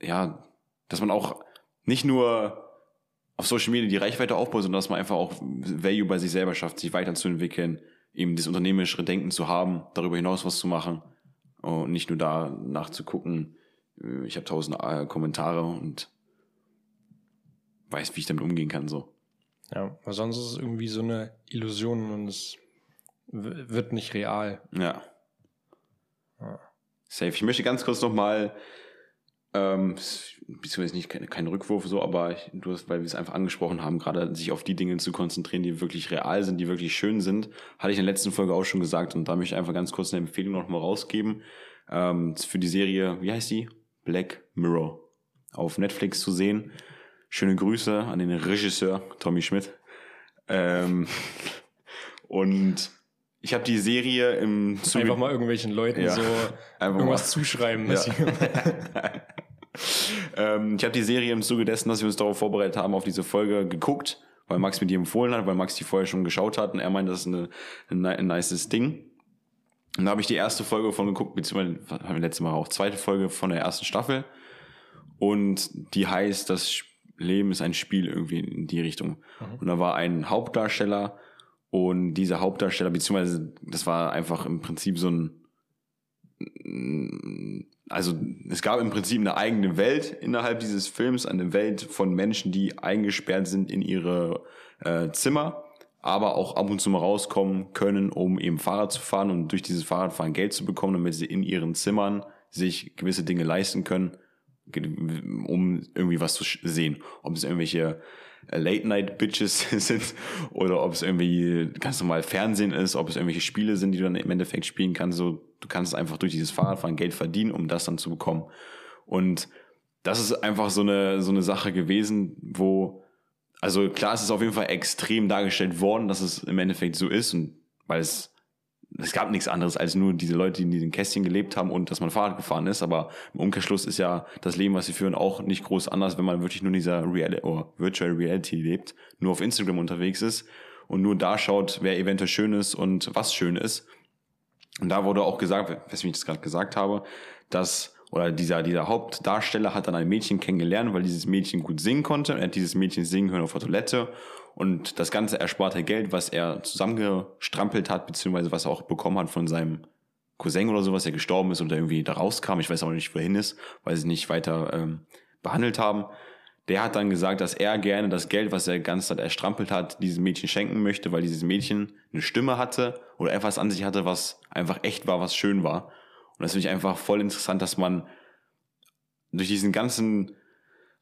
ja, dass man auch nicht nur auf Social Media die Reichweite aufbaut, sondern dass man einfach auch Value bei sich selber schafft, sich weiterzuentwickeln, eben das unternehmerische Denken zu haben, darüber hinaus was zu machen und nicht nur da nachzugucken, äh, ich habe tausend äh, Kommentare und weiß, wie ich damit umgehen kann, so. Ja, weil sonst ist es irgendwie so eine Illusion und es wird nicht real. Ja. Ja. Safe. Ich möchte ganz kurz nochmal, ähm, beziehungsweise nicht kein, kein Rückwurf so, aber ich, du hast, weil wir es einfach angesprochen haben, gerade sich auf die Dinge zu konzentrieren, die wirklich real sind, die wirklich schön sind, hatte ich in der letzten Folge auch schon gesagt und da möchte ich einfach ganz kurz eine Empfehlung nochmal rausgeben, ähm, für die Serie, wie heißt die? Black Mirror. Auf Netflix zu sehen. Schöne Grüße an den Regisseur Tommy Schmidt. Ähm, und ich habe die Serie im Zuge Einfach mal irgendwelchen Leuten Ja. so irgendwas mal. zuschreiben. Ja. ähm, ich habe die Serie im Zuge dessen, dass wir uns darauf vorbereitet haben, auf diese Folge geguckt, weil Max mir die empfohlen hat, weil Max die vorher schon geschaut hat und er meint, das ist eine, ein, ein nices Ding. Und da habe ich die erste Folge von geguckt, beziehungsweise was haben wir letztes Mal auch, zweite Folge von der ersten Staffel. Und die heißt, das Leben ist ein Spiel irgendwie in die Richtung. Und da war ein Hauptdarsteller und dieser Hauptdarsteller, beziehungsweise das war einfach im Prinzip so ein also es gab im Prinzip eine eigene Welt innerhalb dieses Films, eine Welt von Menschen, die eingesperrt sind in ihre äh, Zimmer, aber auch ab und zu mal rauskommen können, um eben Fahrrad zu fahren und durch dieses Fahrradfahren Geld zu bekommen, damit sie in ihren Zimmern sich gewisse Dinge leisten können, um irgendwie was zu sehen. Ob es irgendwelche Late-Night-Bitches sind oder ob es irgendwie ganz normal Fernsehen ist, ob es irgendwelche Spiele sind, die du dann im Endeffekt spielen kannst. So, du kannst einfach durch dieses Fahrradfahren Geld verdienen, um das dann zu bekommen. Und das ist einfach so eine, so eine Sache gewesen, wo, also klar, es ist auf jeden Fall extrem dargestellt worden, dass es im Endeffekt so ist und weil es, es gab nichts anderes als nur diese Leute, die in diesen Kästchen gelebt haben und dass man Fahrrad gefahren ist, aber im Umkehrschluss ist ja das Leben, was sie führen, auch nicht groß anders, wenn man wirklich nur in dieser Real oder Virtual Reality lebt, nur auf Instagram unterwegs ist und nur da schaut, wer eventuell schön ist und was schön ist. Und da wurde auch gesagt, weswegen ich das gerade gesagt habe, dass, oder dieser, dieser Hauptdarsteller hat dann ein Mädchen kennengelernt, weil dieses Mädchen gut singen konnte. Er hat dieses Mädchen singen hören auf der Toilette. Und das ganze ersparte Geld, was er zusammengestrampelt hat, beziehungsweise was er auch bekommen hat von seinem Cousin oder sowas, der gestorben ist und der irgendwie da rauskam, ich weiß auch nicht, wohin ist, weil sie nicht weiter ähm, behandelt haben, der hat dann gesagt, dass er gerne das Geld, was er die ganze Zeit erstrampelt hat, diesem Mädchen schenken möchte, weil dieses Mädchen eine Stimme hatte oder etwas an sich hatte, was einfach echt war, was schön war. Und das finde ich einfach voll interessant, dass man durch diesen ganzen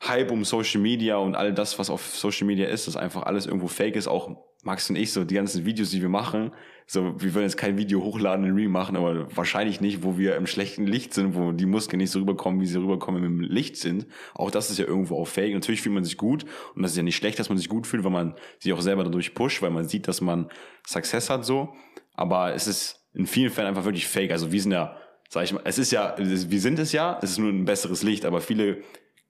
Hype um Social Media und all das, was auf Social Media ist, dass einfach alles irgendwo fake ist, auch Max und ich, so die ganzen Videos, die wir machen, so, wir wollen jetzt kein Video hochladen und Re machen, aber wahrscheinlich nicht, wo wir im schlechten Licht sind, wo die Muskeln nicht so rüberkommen, wie sie rüberkommen im Licht sind. Auch das ist ja irgendwo auch fake. Natürlich fühlt man sich gut und das ist ja nicht schlecht, dass man sich gut fühlt, weil man sich auch selber dadurch pusht, weil man sieht, dass man Success hat so. Aber es ist in vielen Fällen einfach wirklich fake. Also wir sind ja, sag ich mal, es ist ja, wir sind es ja, es ist nur ein besseres Licht, aber viele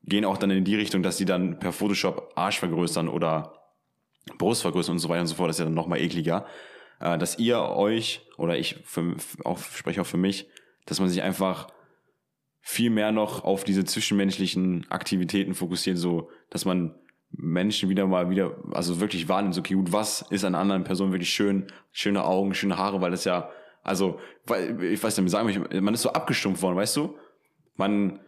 gehen auch dann in die Richtung, dass die dann per Photoshop Arsch vergrößern oder Brust vergrößern und so weiter und so fort. Das ist ja dann nochmal ekliger. Äh, dass ihr euch, oder ich für, auch, spreche auch für mich, dass man sich einfach viel mehr noch auf diese zwischenmenschlichen Aktivitäten fokussiert, so dass man Menschen wieder mal wieder, also wirklich wahrnimmt, so, okay, gut, was ist an anderen Personen wirklich schön, schöne Augen, schöne Haare, weil das ja, also, weil, ich weiß nicht, sagen wir, man ist so abgestumpft worden, weißt du? Man,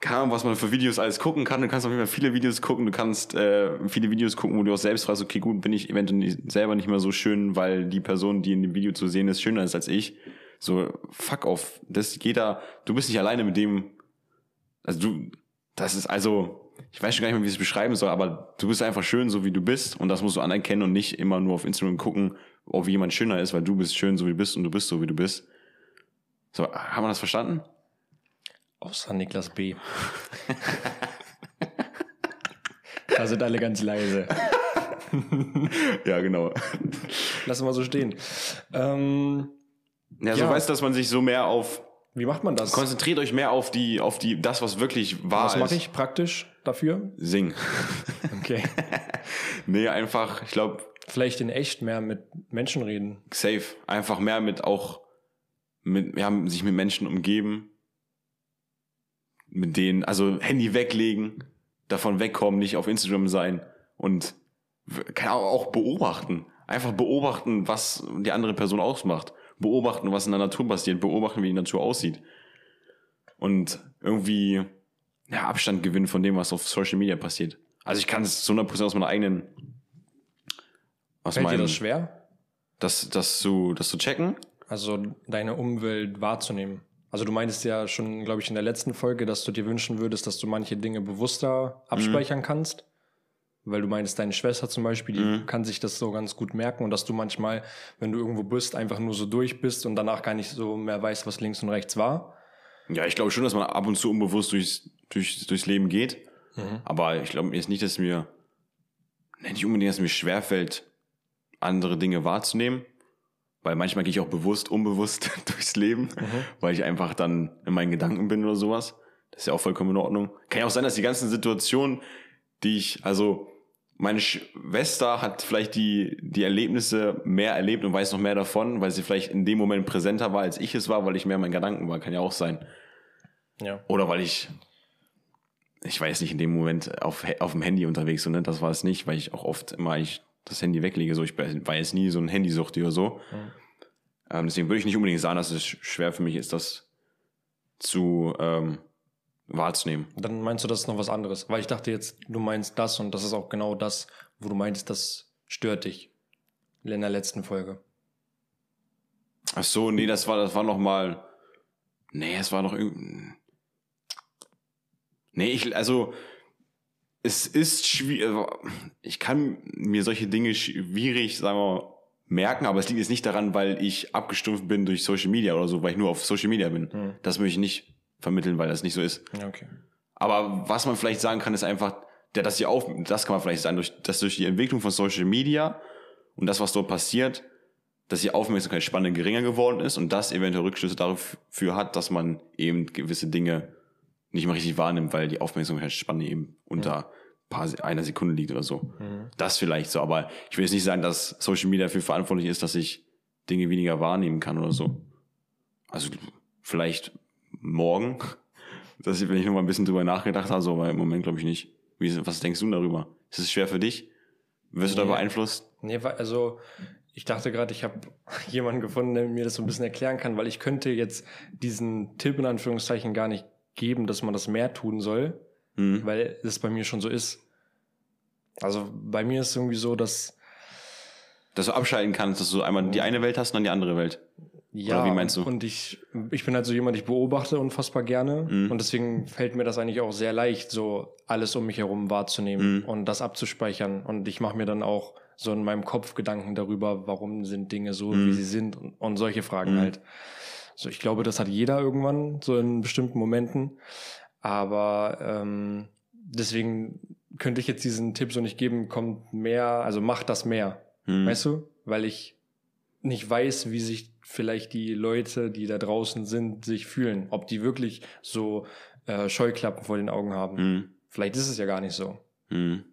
kann, was man für Videos alles gucken kann. Du kannst auf jeden Fall viele Videos gucken. Du kannst äh, viele Videos gucken, wo du auch selbst fragst, okay, gut, bin ich eventuell nicht, selber nicht mehr so schön, weil die Person, die in dem Video zu sehen ist, schöner ist als ich. So, fuck off. Das geht da, du bist nicht alleine mit dem, also du, das ist also, ich weiß schon gar nicht mehr, wie ich es beschreiben soll, aber du bist einfach schön, so wie du bist und das musst du anerkennen und nicht immer nur auf Instagram gucken, ob jemand schöner ist, weil du bist schön, so wie du bist und du bist so, wie du bist. So, haben wir das verstanden? Außer Niklas B. da sind alle ganz leise. ja, genau. Lassen wir so stehen. Ähm, ja, so Ja. weißt dass man sich so mehr auf wie macht man das? konzentriert euch mehr auf die auf die das was wirklich wahr Was ist. mache ich praktisch dafür? Sing. Okay. nee, einfach, ich glaube, Vielleicht in echt mehr mit Menschen reden. safe, einfach mehr mit auch mit ja, sich mit Menschen umgeben, mit denen also Handy weglegen, davon wegkommen, nicht auf Instagram sein und Ahnung, auch beobachten, einfach beobachten, was die andere Person ausmacht, beobachten, was in der Natur passiert, beobachten, wie die Natur aussieht und irgendwie ja, Abstand gewinnen von dem, was auf Social Media passiert. Also ich kann es zu 100% aus meiner eigenen aus Fällt dir meinem, das schwer? das, das, zu, das zu checken. Also deine Umwelt wahrzunehmen. Also du meintest ja schon, glaube ich, in der letzten Folge, dass du dir wünschen würdest, dass du manche Dinge bewusster abspeichern kannst. Weil du meinst, deine Schwester zum Beispiel, die kann sich das so ganz gut merken und dass du manchmal, wenn du irgendwo bist, einfach nur so durch bist und danach gar nicht so mehr weißt, was links und rechts war. Ja, ich glaube schon, dass man ab und zu unbewusst durchs, durchs, durchs Leben geht. Aber ich glaube jetzt nicht, dass mir, nicht unbedingt, dass mir schwerfällt, andere Dinge wahrzunehmen. Weil manchmal gehe ich auch bewusst, unbewusst durchs Leben, weil ich einfach dann in meinen Gedanken bin oder sowas. Das ist ja auch vollkommen in Ordnung. Kann ja auch sein, dass die ganzen Situationen, die ich, also meine Schwester hat vielleicht die, die Erlebnisse mehr erlebt und weiß noch mehr davon, weil sie vielleicht in dem Moment präsenter war, als ich es war, weil ich mehr in meinen Gedanken war. Kann ja auch sein. Ja. Oder weil ich, ich weiß nicht, in dem Moment auf, auf dem Handy unterwegs bin, ne? das war es nicht, weil ich auch oft immer eigentlich das Handy weglege. So, ich war jetzt nie so ein Handysucht oder so. Ähm, deswegen würde ich nicht unbedingt sagen, dass es schwer für mich ist, das zu ähm, wahrzunehmen. Dann meinst du, das ist noch was anderes. Weil ich dachte jetzt, du meinst das und das ist auch genau das, wo du meinst, das stört dich. In der letzten Folge. Ach so, nee, das war, das war noch mal, nee, es war noch irgendein, nee, ich, also, es ist schwierig, ich kann mir solche Dinge schwierig, sagen wir mal, merken, aber es liegt jetzt nicht daran, weil ich abgestumpft bin durch Social Media oder so, weil ich nur auf Social Media bin. Hm. Das möchte ich nicht vermitteln, weil das nicht so ist. Okay. Aber was man vielleicht sagen kann, ist einfach, ja, dass die auf, das kann man vielleicht sagen, durch, dass durch die Entwicklung von Social Media und das, was dort passiert, dass die Aufmerksamkeitsspanne geringer geworden ist und das eventuell Rückschlüsse dafür hat, dass man eben gewisse Dinge nicht mehr richtig wahrnimmt, weil die Aufmerksamkeitsspanne eben unter paar, einer Sekunde liegt oder so. Das vielleicht so, aber ich will jetzt nicht sagen, dass Social Media dafür verantwortlich ist, dass ich Dinge weniger wahrnehmen kann oder so. Also vielleicht morgen, dass ich, wenn ich noch mal ein bisschen drüber nachgedacht habe, so, aber im Moment glaube ich nicht. Wie, was denkst du darüber? Ist es schwer für dich? Wirst du da Nee. beeinflusst? Nee, also ich dachte gerade, ich habe jemanden gefunden, der mir das so ein bisschen erklären kann, weil ich könnte jetzt diesen Tipp in Anführungszeichen gar nicht geben, dass man das mehr tun soll, Hm. weil es bei mir schon so ist. Also bei mir ist es irgendwie so, dass Dass du abschalten kannst, dass du einmal die eine Welt hast und dann die andere Welt. ja, wie meinst du? und ich, ich bin halt so jemand, ich beobachte unfassbar gerne Mhm. und deswegen fällt mir das eigentlich auch sehr leicht, so alles um mich herum wahrzunehmen Mhm. und das abzuspeichern und ich mache mir dann auch so in meinem Kopf Gedanken darüber, warum sind Dinge so, Mhm. wie sie sind und, und solche Fragen Mhm. halt. So, ich glaube, das hat jeder irgendwann, so in bestimmten Momenten. Aber ähm, deswegen könnte ich jetzt diesen Tipp so nicht geben, kommt mehr, also macht das mehr. Hm. Weißt du? Weil ich nicht weiß, wie sich vielleicht die Leute, die da draußen sind, sich fühlen. Ob die wirklich so äh, Scheuklappen vor den Augen haben. Mhm. Vielleicht ist es ja gar nicht so. Mhm.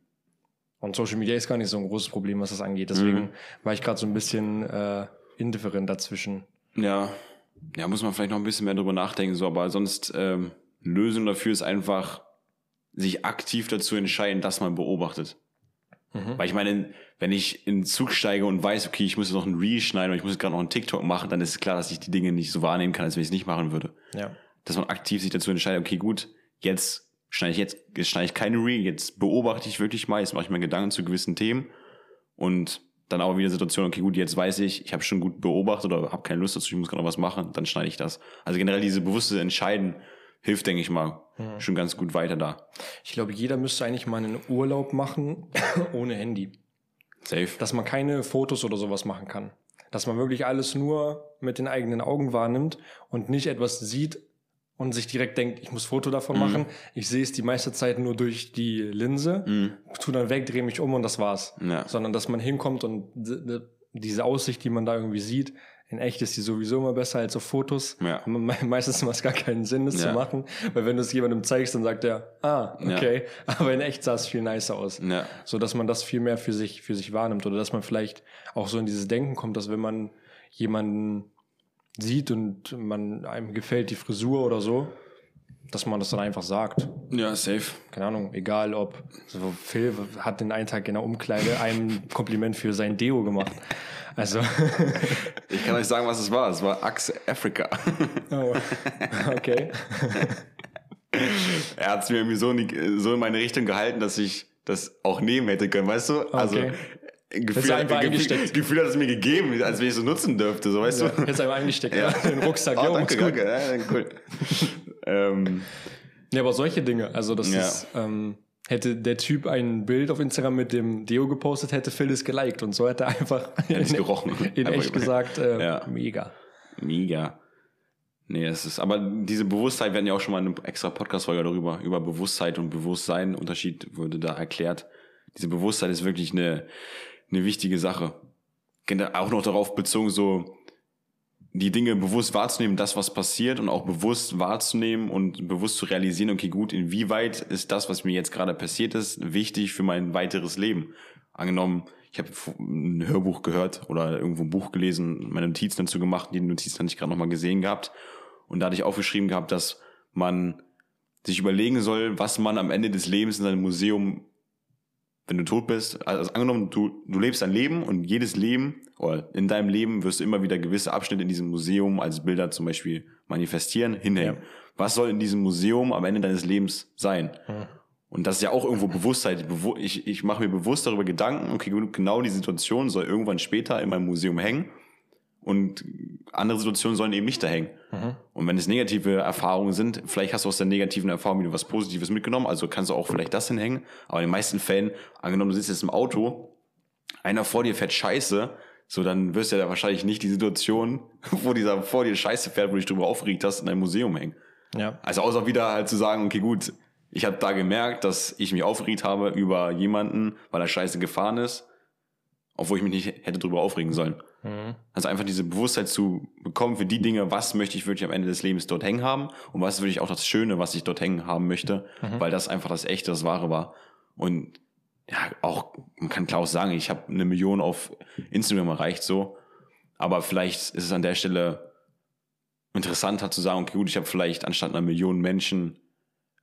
Und Social Media ist gar nicht so ein großes Problem, was das angeht. Deswegen Mhm. war ich gerade so ein bisschen äh, indifferent dazwischen. Ja. Ja, muss man vielleicht noch ein bisschen mehr drüber nachdenken, so, aber sonst ähm, Lösung dafür ist einfach, sich aktiv dazu entscheiden, dass man beobachtet. Mhm. Weil ich meine, wenn ich in den Zug steige und weiß, okay, ich muss jetzt noch ein Reel schneiden oder ich muss jetzt gerade noch einen TikTok machen, dann ist es klar, dass ich die Dinge nicht so wahrnehmen kann, als wenn ich es nicht machen würde. Ja. Dass man aktiv sich dazu entscheidet, okay, gut, jetzt schneide ich jetzt, jetzt schneide ich keine Reel, jetzt beobachte ich wirklich mal, jetzt mache ich mir Gedanken zu gewissen Themen und dann auch wieder Situation, okay, gut, jetzt weiß ich, ich habe schon gut beobachtet oder habe keine Lust dazu, ich muss gerade noch was machen, dann schneide ich das. Also generell diese bewusste Entscheiden hilft, denke ich mal, Mhm. schon ganz gut weiter da. Ich glaube, jeder müsste eigentlich mal einen Urlaub machen ohne Handy. Safe. Dass man keine Fotos oder sowas machen kann. Dass man wirklich alles nur mit den eigenen Augen wahrnimmt und nicht etwas sieht und sich direkt denkt, ich muss Foto davon Mhm. machen. Ich sehe es die meiste Zeit nur durch die Linse, Mhm. tu dann weg, drehe mich um und das war's. Ja. Sondern dass man hinkommt und diese Aussicht, die man da irgendwie sieht, in echt ist die sowieso immer besser als auf Fotos. Ja. Me- Meistens macht es gar keinen Sinn, das Ja. zu machen, weil wenn du es jemandem zeigst, dann sagt er, ah, Ja. okay, aber in echt sah es viel nicer aus. Ja. So dass man das viel mehr für sich, für sich wahrnimmt oder dass man vielleicht auch so in dieses Denken kommt, dass wenn man jemanden sieht und man einem gefällt die Frisur oder so, dass man das dann einfach sagt. Ja, safe. Keine Ahnung, egal ob so Phil hat den einen Tag in der Umkleide ein Kompliment für sein Deo gemacht. Also, Ich kann euch sagen, was es war. Es war Axe Africa. oh, okay. er hat es mir irgendwie so in, die, so in meine Richtung gehalten, dass ich das auch nehmen hätte können, weißt du? Also Okay. Gefühl, hat- einfach Gefühl, eingesteckt. Gefühl hat es mir gegeben, als wenn ich so nutzen dürfte, so weißt Ja, du? jetzt einmal eingesteckt, Ja. ja. den Rucksack. Oh, jo, danke, danke. Ja, cool. ähm, Ja, aber solche Dinge, also das Ja. ist, ähm, hätte der Typ ein Bild auf Instagram mit dem Deo gepostet, hätte Phil es geliked und so hat er einfach Hätte es gerochen. in Einfach echt gesagt, äh, Ja. mega. Mega. Nee, es ist, aber diese Bewusstheit, hatten ja auch schon mal eine extra Podcast-Folge darüber, über Bewusstheit und Bewusstsein. Unterschied wurde da erklärt. Diese Bewusstheit ist wirklich eine, eine wichtige Sache. Auch noch darauf bezogen, so, die Dinge bewusst wahrzunehmen, das, was passiert und auch bewusst wahrzunehmen und bewusst zu realisieren, okay, gut, inwieweit ist das, was mir jetzt gerade passiert ist, wichtig für mein weiteres Leben? Angenommen, ich habe ein Hörbuch gehört oder irgendwo ein Buch gelesen, meine Notizen dazu gemacht, die Notizen hatte ich gerade nochmal gesehen gehabt. Und da hatte ich aufgeschrieben gehabt, dass man sich überlegen soll, was man am Ende des Lebens in seinem Museum, wenn du tot bist, also angenommen, du, du lebst ein Leben und jedes Leben oder in deinem Leben wirst du immer wieder gewisse Abschnitte in diesem Museum als Bilder zum Beispiel manifestieren, hinhängen. Ja. Was soll in diesem Museum am Ende deines Lebens sein? Hm. Und das ist ja auch irgendwo Bewusstheit. Bewu- Ich, ich mache mir bewusst darüber Gedanken, okay, genau die Situation soll irgendwann später in meinem Museum hängen und andere Situationen sollen eben nicht da hängen. Mhm. Und wenn es negative Erfahrungen sind, vielleicht hast du aus der negativen Erfahrung wieder was Positives mitgenommen, also kannst du auch vielleicht das hinhängen. Aber in den meisten Fällen, angenommen, du sitzt jetzt im Auto, einer vor dir fährt scheiße, so dann wirst du ja da wahrscheinlich nicht die Situation, wo dieser vor dir scheiße fährt, wo du dich drüber aufgeregt hast, in deinem Museum hängen. Ja. Also außer wieder halt zu sagen, okay, gut, ich habe da gemerkt, dass ich mich aufgeregt habe über jemanden, weil er scheiße gefahren ist, obwohl ich mich nicht hätte drüber aufregen sollen. Mhm. Also einfach diese Bewusstheit zu bekommen für die Dinge, was möchte ich wirklich am Ende des Lebens dort hängen haben und was ist wirklich auch das Schöne, was ich dort hängen haben möchte, Mhm. weil das einfach das Echte, das Wahre war. Und ja, auch, man kann klar auch sagen, ich habe eine Million auf Instagram erreicht, so, aber vielleicht ist es an der Stelle interessanter zu sagen, okay, gut, ich habe vielleicht anstatt einer Million Menschen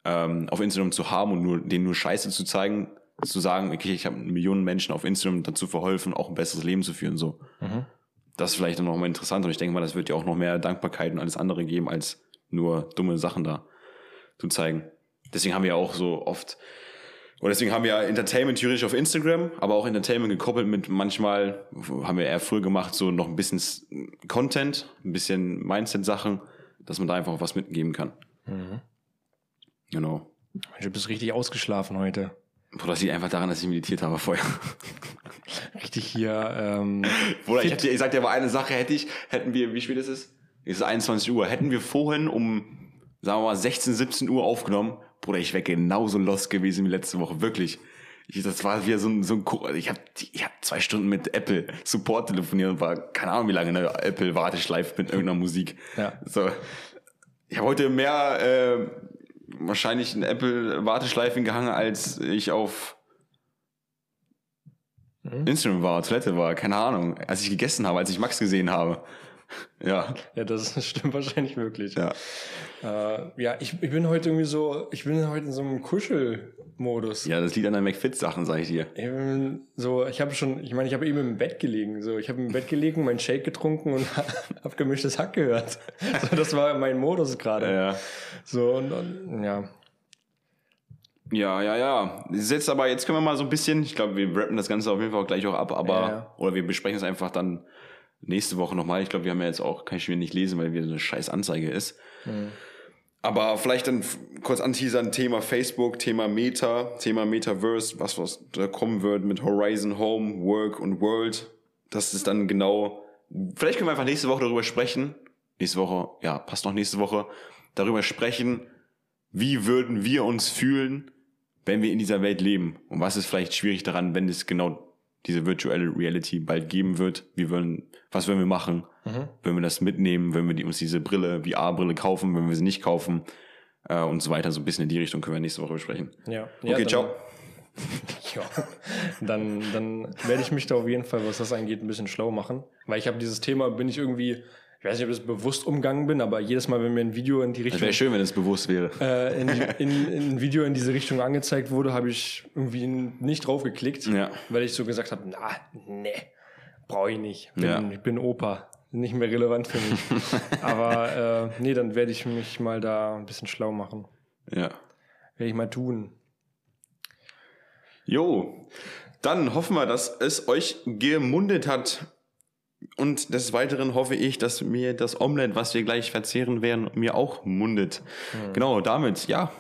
ähm, auf Instagram zu haben und nur, denen nur Scheiße zu zeigen, zu sagen, okay, ich habe Millionen Menschen auf Instagram dazu verholfen, auch ein besseres Leben zu führen, so Mhm. das ist vielleicht dann nochmal interessant und ich denke mal, das wird ja auch noch mehr Dankbarkeit und alles andere geben, als nur dumme Sachen da zu zeigen. Deswegen haben wir ja auch so oft, oder deswegen haben wir Entertainment theoretisch auf Instagram, aber auch Entertainment gekoppelt mit manchmal, haben wir eher früher gemacht, so noch ein bisschen Content, ein bisschen Mindset-Sachen, dass man da einfach was mitgeben kann. Mhm. Genau. Du bist richtig ausgeschlafen heute. Bruder, das liegt einfach daran, dass ich meditiert habe vorher. Richtig hier. Ähm, Bruder, ich, dir- ich sag dir aber eine Sache, hätte ich, hätten wir, wie spät ist es? Es ist 21 Uhr. Hätten wir vorhin um, sagen wir mal, 16, 17 Uhr aufgenommen, Bruder, ich wäre genauso lost gewesen wie letzte Woche, wirklich. Ich, das war wieder so ein, so ein, ich habe ich hab zwei Stunden mit Apple Support telefoniert und war, keine Ahnung, wie lange eine Apple Warteschleife mit irgendeiner Musik. Ja. So. Ich habe heute mehr, äh, wahrscheinlich in Apple-Warteschleifen gehangen, als ich auf Mhm. Instagram war, Toilette war, keine Ahnung. Als ich gegessen habe, als ich Max gesehen habe. Ja, Ja, das stimmt wahrscheinlich wirklich. ja. Äh, ja, ich, ich bin heute irgendwie so, ich bin heute in so einem Kuschelmodus. Ja, das liegt an den McFit-Sachen, sag ich dir. Ich bin so, ich habe schon, ich meine, ich habe eben im Bett gelegen. So, ich habe im Bett gelegen, meinen Shake getrunken und habe gemischtes Hack gehört. So, das war mein Modus gerade. Ja. So und, und ja, Ja, ja, ja. Jetzt aber, jetzt können wir mal so ein bisschen, ich glaube, wir rappen das Ganze auf jeden Fall gleich auch ab, aber, ja. oder wir besprechen es einfach dann nächste Woche nochmal. Ich glaube, wir haben ja jetzt auch, kann ich mir nicht lesen, weil wieder eine scheiß Anzeige ist. Aber vielleicht dann kurz anteasern, Thema Facebook, Thema Meta, Thema Metaverse, was, was da kommen wird mit Horizon Home, Work und World. Das ist dann genau, vielleicht können wir einfach nächste Woche darüber sprechen. Nächste Woche, ja, passt noch nächste Woche, darüber sprechen, wie würden wir uns fühlen, wenn wir in dieser Welt leben? Und was ist vielleicht schwierig daran, wenn es genau diese virtuelle Reality bald geben wird? Wie würden, was würden wir machen? Wenn wir das mitnehmen, wenn wir die, uns diese Brille, VR-Brille kaufen, wenn wir sie nicht kaufen äh, und so weiter. So ein bisschen in die Richtung können wir nächste Woche besprechen. ja. Okay, ja, dann, ciao. Ja, dann, dann werde ich mich da auf jeden Fall, was das angeht, ein bisschen schlau machen. Weil ich habe dieses Thema, bin ich irgendwie, ich weiß nicht, ob ich das bewusst umgangen bin, aber jedes Mal, wenn mir ein Video in die Richtung wäre schön, wenn es bewusst wäre. äh, in, in, in ein Video in diese Richtung angezeigt wurde, habe ich irgendwie nicht drauf geklickt, Ja. weil ich so gesagt habe, na, nee, brauche ich nicht. Bin, Ja. Ich bin Opa. Nicht mehr relevant für mich. Aber äh, nee, dann werde ich mich mal da ein bisschen schlau machen. Ja. Werde ich mal tun. Jo, dann hoffen wir, dass es euch gemundet hat. Und des Weiteren hoffe ich, dass mir das Omelette, was wir gleich verzehren werden, mir auch mundet. Genau, damit, ja.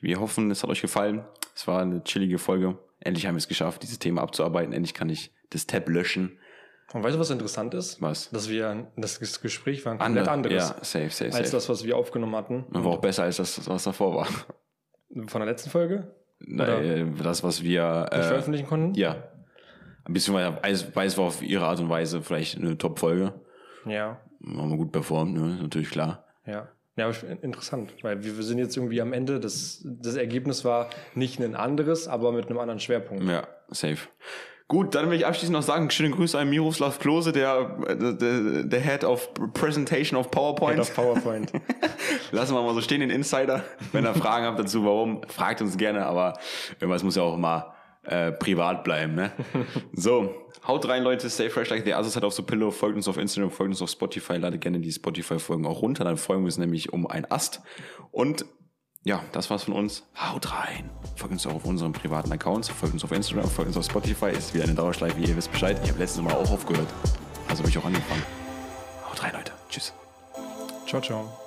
Wir hoffen, es hat euch gefallen. Es war eine chillige Folge. Endlich haben wir es geschafft, dieses Thema abzuarbeiten. Endlich kann ich das Tab löschen. Und weißt du, was interessant ist? Was? Dass wir, das Gespräch war ein komplett Ander- anderes Ja, safe, safe, als safe. das, was wir aufgenommen hatten. war auch besser als das, was davor war. Von der letzten Folge, Nein, äh, das, was wir. Äh, veröffentlichen konnten. ja. Ein bisschen weiter. Weiß, weiß war auf ihre Art und Weise vielleicht eine Top-Folge. Ja, Haben wir gut performt, ne? Natürlich klar. ja. Ja, aber interessant, weil wir, sind jetzt irgendwie am Ende. Das, das Ergebnis war nicht ein anderes, aber mit einem anderen Schwerpunkt. Ja, safe. Gut, dann will ich abschließend noch sagen, schöne Grüße an Miroslav Klose, der, der, der Head of Presentation of PowerPoint. Auf PowerPoint. Lassen wir mal so stehen, den Insider. Wenn ihr Fragen habt dazu, warum, fragt uns gerne, aber irgendwas muss ja auch mal äh, privat bleiben, ne? So, haut rein, Leute, stay fresh like the others hat auf so Pillow, folgt uns auf Instagram, folgt uns auf Spotify, ladet gerne die Spotify-Folgen auch runter, dann freuen wir uns nämlich um ein Ast. Und ja, das war's von uns. Haut rein. Folgt uns auch auf unseren privaten Accounts, folgt uns auf Instagram, folgt uns auf Spotify, ist wieder eine Dauerschleife, ihr wisst Bescheid. Ich habe letztes Mal auch aufgehört. Also habe ich auch angefangen. Haut rein, Leute. Tschüss. ciao, ciao.